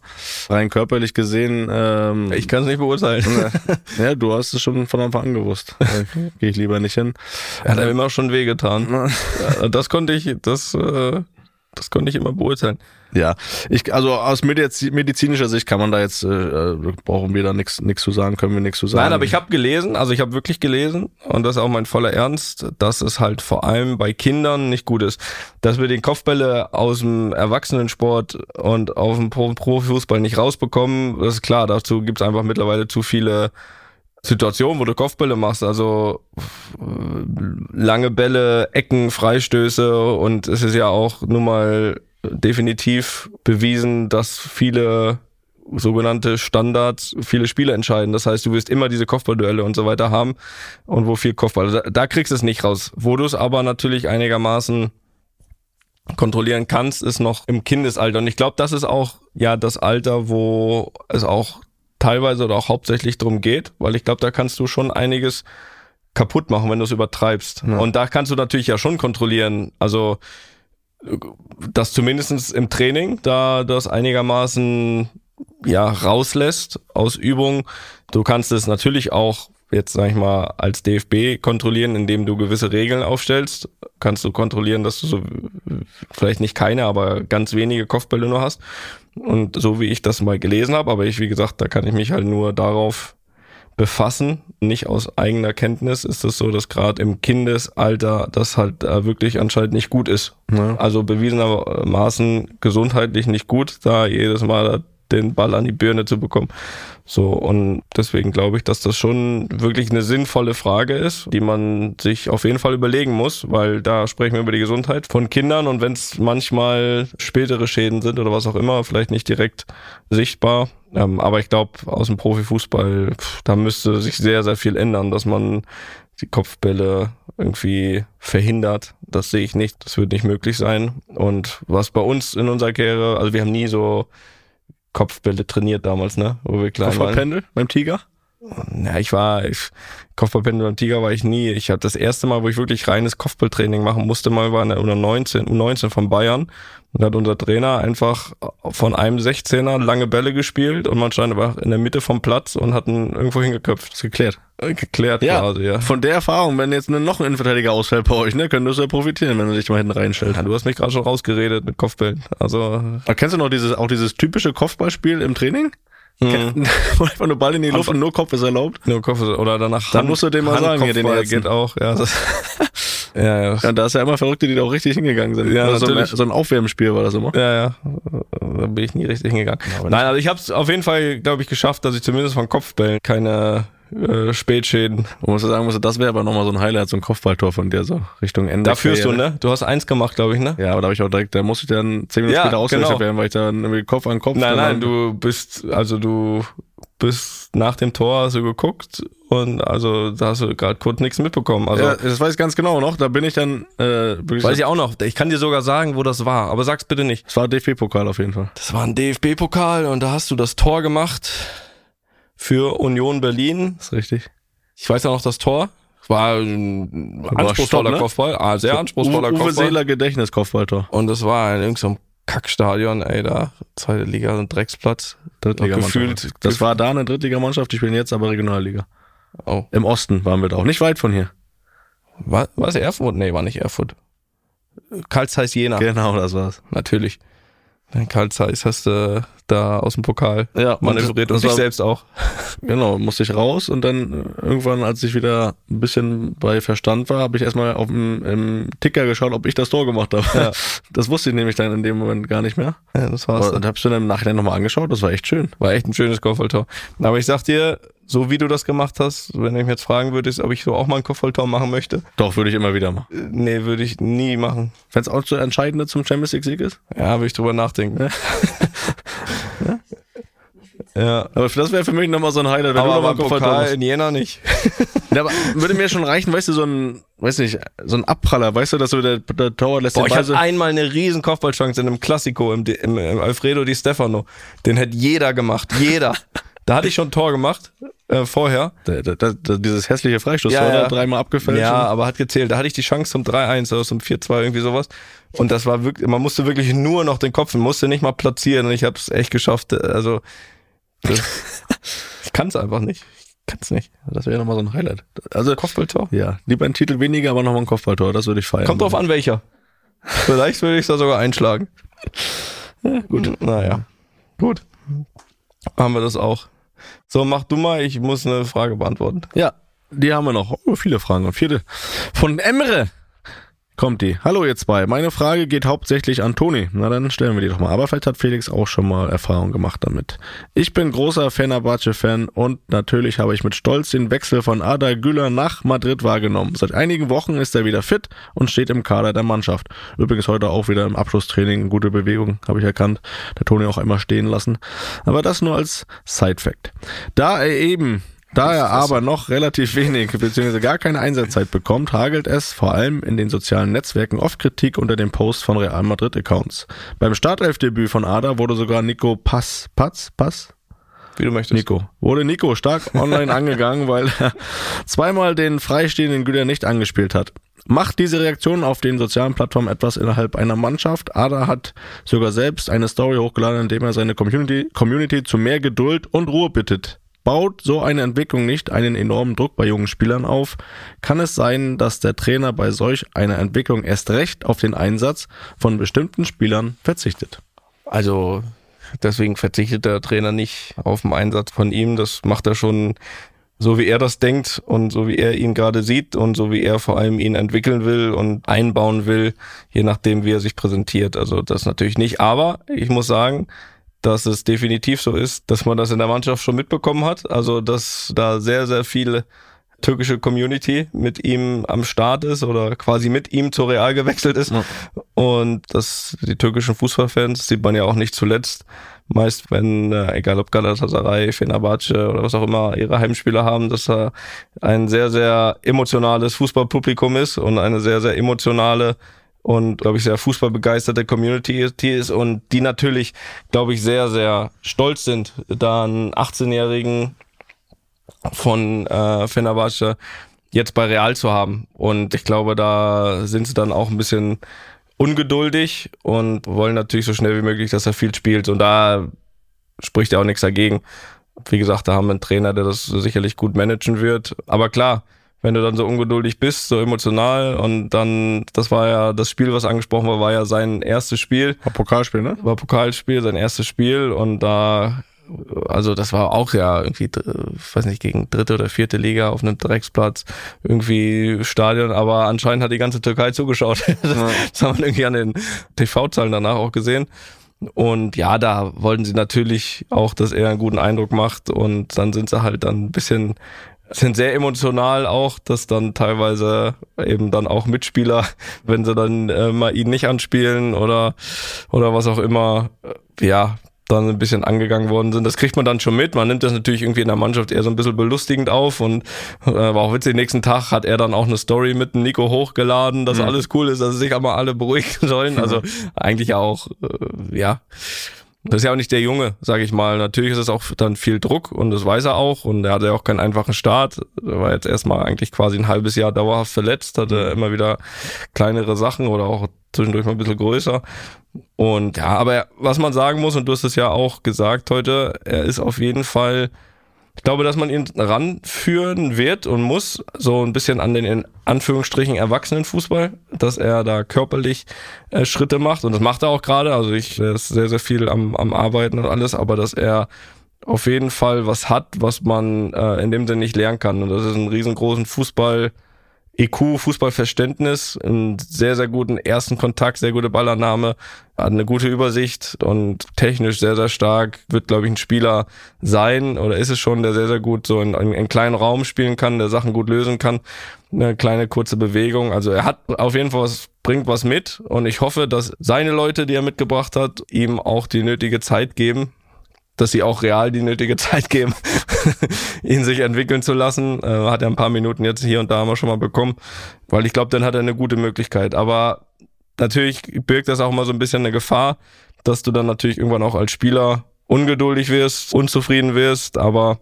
rein körperlich gesehen. Ähm, Ich kann es nicht beurteilen. ja, du hast es schon von Anfang an gewusst. Gehe ich lieber nicht hin. Hat er immer schon wehgetan. Das konnte ich, das, äh, das konnte ich immer beurteilen. Ja, ich, also aus mediz- medizinischer Sicht kann man da jetzt, äh, äh, brauchen wir da nichts zu sagen, können wir nichts zu sagen. Nein, aber ich habe gelesen, also ich habe wirklich gelesen und das ist auch mein voller Ernst, dass es halt vor allem bei Kindern nicht gut ist, dass wir den Kopfbälle aus dem Erwachsenensport und auf dem Pro Profifußball nicht rausbekommen. Das ist klar, dazu gibt's einfach mittlerweile zu viele Situationen, wo du Kopfbälle machst, also äh, lange Bälle, Ecken, Freistöße und es ist ja auch nun mal definitiv bewiesen, dass viele sogenannte Standards viele Spiele entscheiden. Das heißt, du wirst immer diese Kopfballduelle und so weiter haben und wo viel Kopfball. Da, da kriegst du es nicht raus. Wo du es aber natürlich einigermaßen kontrollieren kannst, ist noch im Kindesalter. Und ich glaube, das ist auch ja das Alter, wo es auch teilweise oder auch hauptsächlich drum geht, weil ich glaube, da kannst du schon einiges kaputt machen, wenn du es übertreibst. Ja. Und da kannst du natürlich ja schon kontrollieren. Also das zumindestens im Training, da das einigermaßen ja rauslässt aus Übung. Du kannst es natürlich auch jetzt sag ich mal als DFB kontrollieren, indem du gewisse Regeln aufstellst. Kannst du kontrollieren, dass du so vielleicht nicht keine, aber ganz wenige Kopfbälle nur hast. Und so wie ich das mal gelesen habe, aber ich wie gesagt, da kann ich mich halt nur darauf befassen, nicht aus eigener Kenntnis, ist es so, dass gerade im Kindesalter das halt äh, wirklich anscheinend nicht gut ist. Ja. Also bewiesenermaßen gesundheitlich nicht gut, da jedes Mal den Ball an die Birne zu bekommen. So, und deswegen glaube ich, dass das schon wirklich eine sinnvolle Frage ist, die man sich auf jeden Fall überlegen muss, weil da sprechen wir über die Gesundheit von Kindern und wenn es manchmal spätere Schäden sind oder was auch immer, vielleicht nicht direkt sichtbar. Ähm, aber ich glaube, aus dem Profifußball, pff, da müsste sich sehr, sehr viel ändern, dass man die Kopfbälle irgendwie verhindert. Das sehe ich nicht. Das wird nicht möglich sein. Und was bei uns in unserer Karriere, also wir haben nie so Kopfbälle trainiert damals, ne? Wo wir klein. Kopfballpendel beim Tiger? Ja, ich war, ich, Kopfballpendel beim Tiger war ich nie. Ich hatte das erste Mal, wo ich wirklich reines Kopfballtraining machen musste, mal war in der U19, U19 von Bayern. Und da hat unser Trainer einfach von einem 16er lange Bälle gespielt und man stand einfach in der Mitte vom Platz und hat ihn irgendwo hingeköpft. Ist geklärt. Äh, Geklärt Ja, quasi, ja. von der Erfahrung, wenn jetzt noch ein Innenverteidiger ausfällt bei euch, ne, könntest du ja profitieren, wenn du dich mal hinten reinstellst. ja. Du hast mich gerade schon rausgeredet mit Kopfbällen. Also, Aber kennst du noch dieses, auch dieses typische Kopfballspiel im Training? Hm, Wo einfach nur Ball in die Luft und nur Kopf ist erlaubt. nur Kopf oder danach Dann musst du dem mal sagen, hier, den Ärzten. geht auch, ja. Das, ja, ja. Ja, da ist ja immer Verrückte, die da auch richtig hingegangen sind. Ja, Oder so, ein, so ein Aufwärmspiel war das immer. Ja, ja. Da bin ich nie richtig hingegangen. Nein, also ich habe es auf jeden Fall, glaube ich, geschafft, dass ich zumindest von Kopfbällen keine äh, Spätschäden. Man so sagen muss, das wäre aber nochmal so ein Highlight, so ein Kopfballtor von dir, so Richtung Ende. Da führst du, ne? Du hast eins gemacht, glaube ich, ne? Ja, aber da habe ich auch direkt, da musste ich dann zehn Minuten Ja, später ausgewechselt genau. werden, weil ich dann irgendwie Kopf an Kopf. Nein, nein, du bist, also du bist nach dem Tor hast du geguckt und also da hast du gerade kurz nichts mitbekommen. Also ja, das weiß ich ganz genau noch. Da bin ich dann, äh, wirklich. weiß ich auch noch. Ich kann dir sogar sagen, wo das war, aber sag's bitte nicht. Das war DFB-Pokal auf jeden Fall. Das war ein DFB-Pokal und da hast du das Tor gemacht für Union Berlin. Das ist richtig. Ich weiß ja noch das Tor. War ein War anspruchsvoller Stopp, ne? Kopfball. Ah, sehr anspruchsvoller Uwe Kopfball. Seeler Gedächtnis-Kopfballtor. Und es war in irgendeinem Kackstadion, ey, da, zweite Liga, ein Drecksplatz. Drittligamannschaft. Gefühlt- Das war da eine Drittligamannschaft, die spielen jetzt aber Regionalliga. Oh. Im Osten waren wir da auch. Nicht weit von hier. War, war es Erfurt? Nee, war nicht Erfurt. Karl Zeiss Jena, Genau, das war's. natürlich. Den Karl Zeiss hast du da aus dem Pokal Ja, manövriert und das dich selbst auch. Genau, musste ich raus und dann äh, irgendwann, als ich wieder ein bisschen bei Verstand war, habe ich erstmal auf dem im Ticker geschaut, ob ich das Tor gemacht habe. Ja. Das wusste ich nämlich dann in dem Moment gar nicht mehr. Ja, das war's. Aber, und hab's du dann im Nachhinein nochmal angeschaut, das war echt schön. War echt ein schönes Kopfballtor. Aber ich sag dir, so wie du das gemacht hast, wenn du mich jetzt fragen würdest, ob ich so auch mal ein Kopfballtor machen möchte, Doch, würde ich immer wieder machen. äh, nee, würde ich nie machen. Wenn es auch so entscheidende zum Champions League Sieg ist. Ja, würde ich drüber nachdenken. ja. Aber das wäre für mich nochmal so ein Highlight, wenn Aber du nochmal Pokal machst. in Jena nicht. Ja, aber würde mir schon reichen, weißt du, so ein, weiß nicht, so ein Abpraller, weißt du, dass du der, der Torwart lässt Boah, den ich Ball hatte so. einmal eine riesen Kopfballchance in einem Klassiko im, im, im Alfredo Di Stefano. Den hätte jeder gemacht. Jeder. Da hatte ich schon ein Tor gemacht äh, vorher. Da, da, da, dieses hässliche Freistoß Ja, ja, dreimal abgefälscht. Ja, aber hat gezählt. Da hatte ich die Chance zum 3-1 oder zum 4-2, irgendwie sowas. Und das war wirklich, man musste wirklich nur noch den Kopf, man musste nicht mal platzieren und ich habe es echt geschafft. Also, das, ich kann es einfach nicht. Ich kann es nicht. Das wäre nochmal so ein Highlight. Also, Kopfballtor. ja, lieber ein Titel weniger, aber nochmal ein Kopfballtor. Das würde ich feiern. Kommt drauf an, welcher. Vielleicht würde ich da sogar einschlagen. Ja, gut, naja. Gut. Haben wir das auch. So, mach du mal, ich muss eine Frage beantworten. Ja, die haben wir noch. Oh, viele Fragen. Und vierte von Emre kommt die. Hallo ihr zwei. Meine Frage geht hauptsächlich an Toni. Na dann stellen wir die doch mal. Aber vielleicht hat Felix auch schon mal Erfahrung gemacht damit. Ich bin großer Fenerbahce-Fan und natürlich habe ich mit Stolz den Wechsel von Ada Güler nach Madrid wahrgenommen. Seit einigen Wochen ist er wieder fit und steht im Kader der Mannschaft. Übrigens heute auch wieder im Abschlusstraining. Gute Bewegung, habe ich erkannt. Der Toni auch einmal stehen lassen. Aber das nur als Side-Fact. Da er eben da er aber noch relativ wenig bzw. gar keine Einsatzzeit bekommt, hagelt es vor allem in den sozialen Netzwerken oft Kritik unter dem Post von Real Madrid Accounts. Beim Startelfdebüt von Ada wurde sogar Nico Pass, Patz, Pass, Wie du möchtest. Nico. Wurde Nico stark online angegangen, weil er zweimal den freistehenden Güter nicht angespielt hat. Macht diese Reaktion auf den sozialen Plattformen etwas innerhalb einer Mannschaft? Ada hat sogar selbst eine Story hochgeladen, in dem er seine Community, Community zu mehr Geduld und Ruhe bittet. Baut so eine Entwicklung nicht einen enormen Druck bei jungen Spielern auf? Kann es sein, dass der Trainer bei solch einer Entwicklung erst recht auf den Einsatz von bestimmten Spielern verzichtet? Also deswegen verzichtet der Trainer nicht auf den Einsatz von ihm. Das macht er schon so, wie er das denkt und so, wie er ihn gerade sieht und so, wie er vor allem ihn entwickeln will und einbauen will, je nachdem, wie er sich präsentiert. Also das natürlich nicht. Aber ich muss sagen, dass es definitiv so ist, dass man das in der Mannschaft schon mitbekommen hat. Also dass da sehr, sehr viele türkische Community mit ihm am Start ist oder quasi mit ihm zu Real gewechselt ist. Ja. Und dass die türkischen Fußballfans sieht man ja auch nicht zuletzt. Meist, wenn, äh, egal ob Galatasaray, Fenerbahce oder was auch immer ihre Heimspieler haben, dass da ein sehr, sehr emotionales Fußballpublikum ist und eine sehr, sehr emotionale und, glaube ich, sehr fußballbegeisterte Community ist und die natürlich, glaube ich, sehr, sehr stolz sind, da einen 18-jährigen von äh, Fenerbahce jetzt bei Real zu haben. Und ich glaube, da sind sie dann auch ein bisschen ungeduldig und wollen natürlich so schnell wie möglich, dass er viel spielt. Und da spricht ja auch nichts dagegen. Wie gesagt, da haben wir einen Trainer, der das sicherlich gut managen wird. Aber klar, wenn du dann so ungeduldig bist, so emotional und dann, das war ja das Spiel, was angesprochen war, war ja sein erstes Spiel. War Pokalspiel, ne? War Pokalspiel, sein erstes Spiel und da, also das war auch ja irgendwie, ich weiß nicht, gegen dritte oder vierte Liga auf einem Drecksplatz, irgendwie Stadion, aber anscheinend hat die ganze Türkei zugeschaut. Das, das haben wir irgendwie an den TV-Zahlen danach auch gesehen. Und ja, da wollten sie natürlich auch, dass er einen guten Eindruck macht und dann sind sie halt dann ein bisschen sind sehr emotional auch, dass dann teilweise eben dann auch Mitspieler, wenn sie dann äh, mal ihn nicht anspielen oder oder was auch immer, äh, ja, dann ein bisschen angegangen worden sind. Das kriegt man dann schon mit. Man nimmt das natürlich irgendwie in der Mannschaft eher so ein bisschen belustigend auf und äh, war auch witzig. Nächsten Tag hat er dann auch eine Story mit Nico hochgeladen, dass Mhm. alles cool ist, dass sich aber alle beruhigen sollen. Also eigentlich auch, äh, ja. Das ist ja auch nicht der Junge, sage ich mal. Natürlich ist es auch dann viel Druck und das weiß er auch und er hatte ja auch keinen einfachen Start. Er war jetzt erstmal eigentlich quasi ein halbes Jahr dauerhaft verletzt, hatte immer wieder kleinere Sachen oder auch zwischendurch mal ein bisschen größer. Und ja, aber was man sagen muss, und du hast es ja auch gesagt heute, er ist auf jeden Fall ich glaube, dass man ihn ranführen wird und muss, so ein bisschen an den in Anführungsstrichen Erwachsenenfußball, dass er da körperlich äh, Schritte macht und das macht er auch gerade. Also ich er ist sehr, sehr viel am, am Arbeiten und alles, aber dass er auf jeden Fall was hat, was man äh, in dem Sinne nicht lernen kann. Und das ist ein riesengroßen Fußball. EQ, Fußballverständnis, einen sehr, sehr guten ersten Kontakt, sehr gute Ballannahme, hat eine gute Übersicht und technisch sehr, sehr stark, wird, glaube ich, ein Spieler sein oder ist es schon, der sehr, sehr gut so in, in, in kleinen Raum spielen kann, der Sachen gut lösen kann, eine kleine kurze Bewegung. Also er hat auf jeden Fall was, bringt was mit und ich hoffe, dass seine Leute, die er mitgebracht hat, ihm auch die nötige Zeit geben, dass sie auch real die nötige Zeit geben, ihn sich entwickeln zu lassen. Äh, hat er ein paar Minuten jetzt hier und da mal schon mal bekommen, weil ich glaube, dann hat er eine gute Möglichkeit. Aber natürlich birgt das auch mal so ein bisschen eine Gefahr, dass du dann natürlich irgendwann auch als Spieler ungeduldig wirst, unzufrieden wirst, aber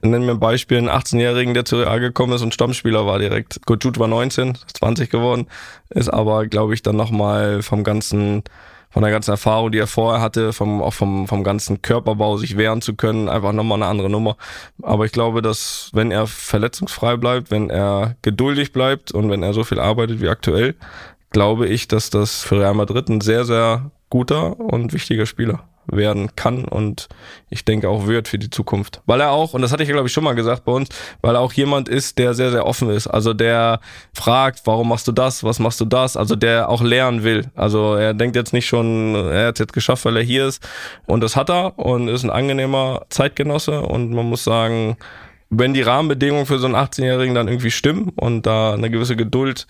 Nennen wir ein Beispiel, einen 18-Jährigen, der zu Real gekommen ist und Stammspieler war direkt. Jude war 19, 20 geworden, ist aber, glaube ich, dann nochmal vom ganzen, von der ganzen Erfahrung, die er vorher hatte, vom, auch vom, vom ganzen Körperbau, sich wehren zu können, einfach nochmal eine andere Nummer. Aber ich glaube, dass wenn er verletzungsfrei bleibt, wenn er geduldig bleibt und wenn er so viel arbeitet wie aktuell, glaube ich, dass das für Real Madrid ein sehr, sehr guter und wichtiger Spieler werden kann und ich denke auch wird für die Zukunft. Weil er auch, und das hatte ich ja glaube ich schon mal gesagt bei uns, weil er auch jemand ist, der sehr, sehr offen ist. Also der fragt, warum machst du das, was machst du das? Also der auch lernen will. Also er denkt jetzt nicht schon, er hat es jetzt geschafft, weil er hier ist. Und das hat er und ist ein angenehmer Zeitgenosse und man muss sagen, wenn die Rahmenbedingungen für so einen 18-Jährigen dann irgendwie stimmen und da eine gewisse Geduld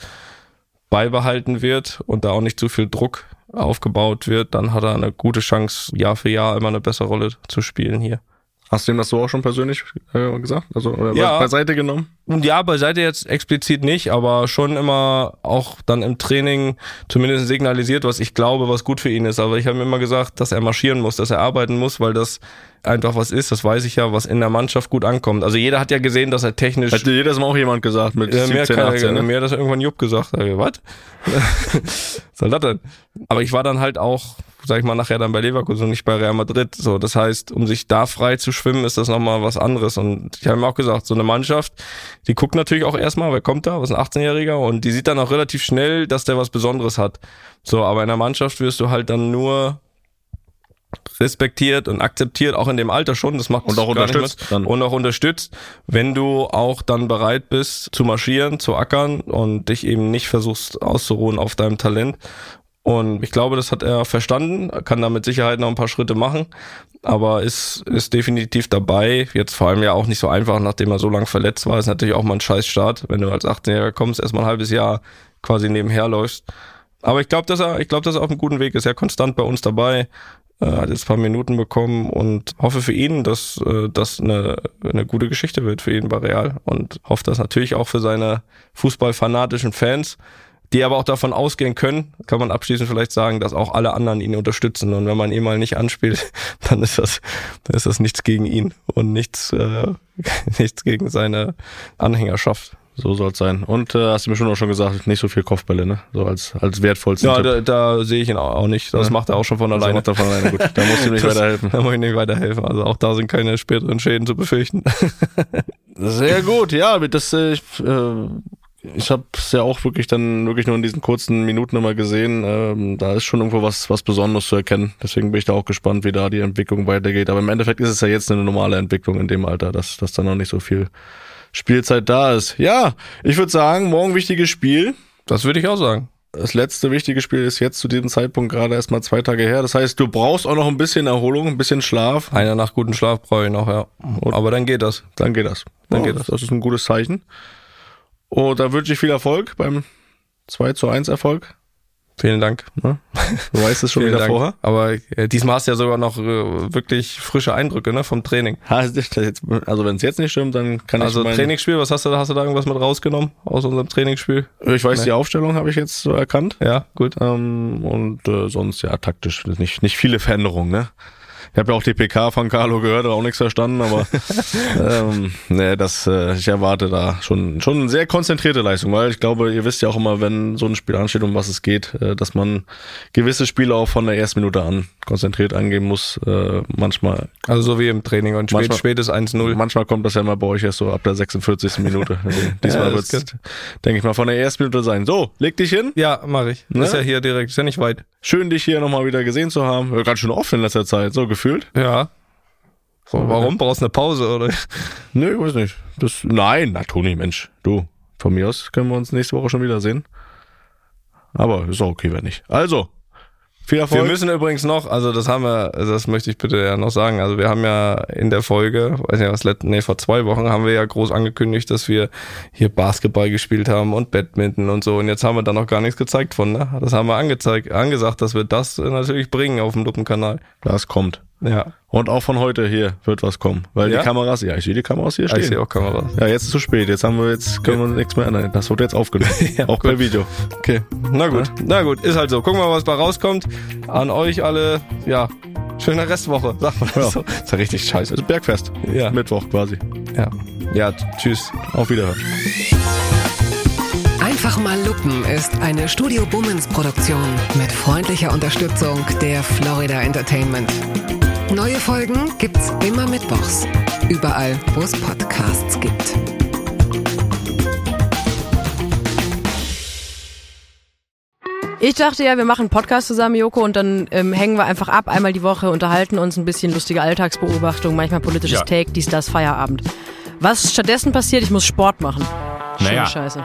beibehalten wird und da auch nicht zu viel Druck aufgebaut wird, dann hat er eine gute Chance, Jahr für Jahr immer eine bessere Rolle zu spielen hier. Hast du ihm das so auch schon persönlich äh, gesagt? Also oder Ja. beiseite genommen? Und ja, beiseite jetzt explizit nicht, aber schon immer auch dann im Training zumindest signalisiert, was ich glaube, was gut für ihn ist. Aber ich habe ihm immer gesagt, dass er marschieren muss, dass er arbeiten muss, weil das einfach was ist, das weiß ich ja, was in der Mannschaft gut ankommt. Also jeder hat ja gesehen, dass er technisch Hätte jedes Mal auch jemand gesagt mit Ja, mir, 17, hat keiner- 18. Ne? mir hat das irgendwann Jupp gesagt. Was? Was soll das denn? Aber ich war dann halt auch, sag ich mal, nachher dann bei Leverkusen und nicht bei Real Madrid. So, das heißt, um sich da frei zu schwimmen, ist das nochmal was anderes. Und ich habe ihm auch gesagt, so eine Mannschaft, die guckt natürlich auch erstmal, wer kommt da, was ist ein 18-Jähriger und die sieht dann auch relativ schnell, dass der was Besonderes hat. So, aber in der Mannschaft wirst du halt dann nur respektiert und akzeptiert, auch in dem Alter schon. Das macht Und auch unterstützt dann. Und auch unterstützt, wenn du auch dann bereit bist zu marschieren, zu ackern und dich eben nicht versuchst auszuruhen auf deinem Talent. Und ich glaube, das hat er verstanden, kann da mit Sicherheit noch ein paar Schritte machen, aber ist, ist definitiv dabei. Jetzt vor allem ja auch nicht so einfach, nachdem er so lange verletzt war. Ist natürlich auch mal ein scheiß Start, wenn du als 18-Jähriger kommst, erstmal ein halbes Jahr quasi nebenher läufst. Aber ich glaube, dass er, ich glaube, dass er auf einem guten Weg ist. Er konstant bei uns dabei, äh, hat jetzt ein paar Minuten bekommen und hoffe für ihn, dass äh, das eine, eine gute Geschichte wird für ihn bei Real und hoffe das natürlich auch für seine fußballfanatischen Fans, die aber auch davon ausgehen können, kann man abschließend vielleicht sagen, dass auch alle anderen ihn unterstützen und wenn man ihn mal nicht anspielt, dann ist das, dann ist das nichts gegen ihn und nichts, äh, nichts gegen seine Anhängerschaft. So soll es sein. Und äh, hast du mir schon auch schon gesagt, nicht so viel Kopfbälle, ne? So als, als wertvollsten Ja, Tipp. da, da sehe ich ihn auch nicht. Das Ja. macht er auch schon von Also alleine. macht er von alleine. Gut, da musst du ihm nicht Das- weiterhelfen. Da muss ich nicht weiterhelfen. Also auch da sind keine späteren Schäden zu befürchten. Sehr gut, ja, das, äh, ich, habe es ja auch wirklich dann wirklich nur in diesen kurzen Minuten immer gesehen. Ähm, da ist schon irgendwo was, was Besonderes zu erkennen. Deswegen bin ich da auch gespannt, wie da die Entwicklung weitergeht. Aber im Endeffekt ist es ja jetzt eine normale Entwicklung in dem Alter, dass, dass da noch nicht so viel Spielzeit da ist. Ja, ich würde sagen, morgen wichtiges Spiel. Das würde ich auch sagen. Das letzte wichtige Spiel ist jetzt zu diesem Zeitpunkt gerade erst mal zwei Tage her. Das heißt, du brauchst auch noch ein bisschen Erholung, ein bisschen Schlaf. Einer nach guten Schlaf brauche ich noch, ja. Aber dann geht das. Dann geht das. Dann Ja, geht das. Das ist ein gutes Zeichen. Und da wünsche ich viel Erfolg beim 2 zu 1 Erfolg. Vielen Dank. Ne? Du weißt es schon wieder Dank. vorher. Aber äh, diesmal hast du ja sogar noch äh, wirklich frische Eindrücke ne, vom Training. Also wenn es jetzt nicht stimmt, dann kann Also ich mein, Trainingsspiel, was hast du da? Hast du da irgendwas mit rausgenommen aus unserem Trainingsspiel? Ich weiß, Nee. die Aufstellung habe ich jetzt so erkannt. Ja, gut. Ähm, und äh, sonst ja taktisch nicht, nicht viele Veränderungen, ne? Ich habe ja auch die PK von Carlo gehört, aber auch nichts verstanden, aber ähm, nee, das, äh, ich erwarte da schon, schon eine sehr konzentrierte Leistung, weil ich glaube, ihr wisst ja auch immer, wenn so ein Spiel ansteht, um was es geht, äh, dass man gewisse Spiele auch von der ersten Minute an konzentriert angehen muss. Äh, manchmal, Also so wie im Training und spät, Manchmal- spät ist 1-0. manchmal kommt das ja mal bei euch erst so ab der 46. Minute. Also diesmal Ja, wird's, das denke ich mal, von der ersten Minute sein. So, leg dich hin. Ja, mache ich. Ne? Ist ja hier direkt, ist ja nicht weit. Schön, dich hier nochmal wieder gesehen zu haben. Ja, Ganz schön oft in letzter Zeit, so gefühlt. Ja. So, warum? Brauchst du eine Pause, oder? Nö, ich weiß nicht. Das, nein, na Toni, Mensch, du. Von mir aus können wir uns nächste Woche schon wieder sehen. Aber ist auch okay, wenn nicht. Also, viel Erfolg. Wir müssen übrigens noch, also das haben wir, also das möchte ich bitte ja noch sagen, also wir haben ja in der Folge, weiß nicht was, let- nee, vor zwei Wochen haben wir ja groß angekündigt, dass wir hier Basketball gespielt haben und Badminton und so und jetzt haben wir da noch gar nichts gezeigt von, ne? Das haben wir angezeigt, angesagt, dass wir das natürlich bringen auf dem Luppenkanal. das kommt. Ja, Und auch von heute hier wird was kommen. Weil Ja? die Kameras, ja, ich sehe die Kameras hier stehen. ich sehe auch Kameras. Ja, jetzt ist zu spät. Jetzt haben wir jetzt, können wir nichts mehr ändern. Das wird jetzt aufgenommen. Ja, auch gut. per Video. Okay, na gut, na gut, ist halt so. Gucken wir mal, was da rauskommt. An euch alle, ja, Schöne Restwoche, sag mal Ja, so. ist ja richtig scheiße. Das ist Bergfest. Ja. Mittwoch quasi. Ja. Ja, tschüss. Auf Wiederhören. Einfach mal lupen ist eine Studio Bummens Produktion mit freundlicher Unterstützung der Florida Entertainment. Neue Folgen gibt's immer mittwochs. Überall, wo es Podcasts gibt. Ich dachte ja, wir machen einen Podcast zusammen, Joko, und dann ähm, hängen wir einfach ab, einmal die Woche, unterhalten uns ein bisschen lustige Alltagsbeobachtung, manchmal politisches Ja. Take, dies, das, Feierabend. Was stattdessen passiert, ich muss Sport machen. Schöne Naja, Scheiße.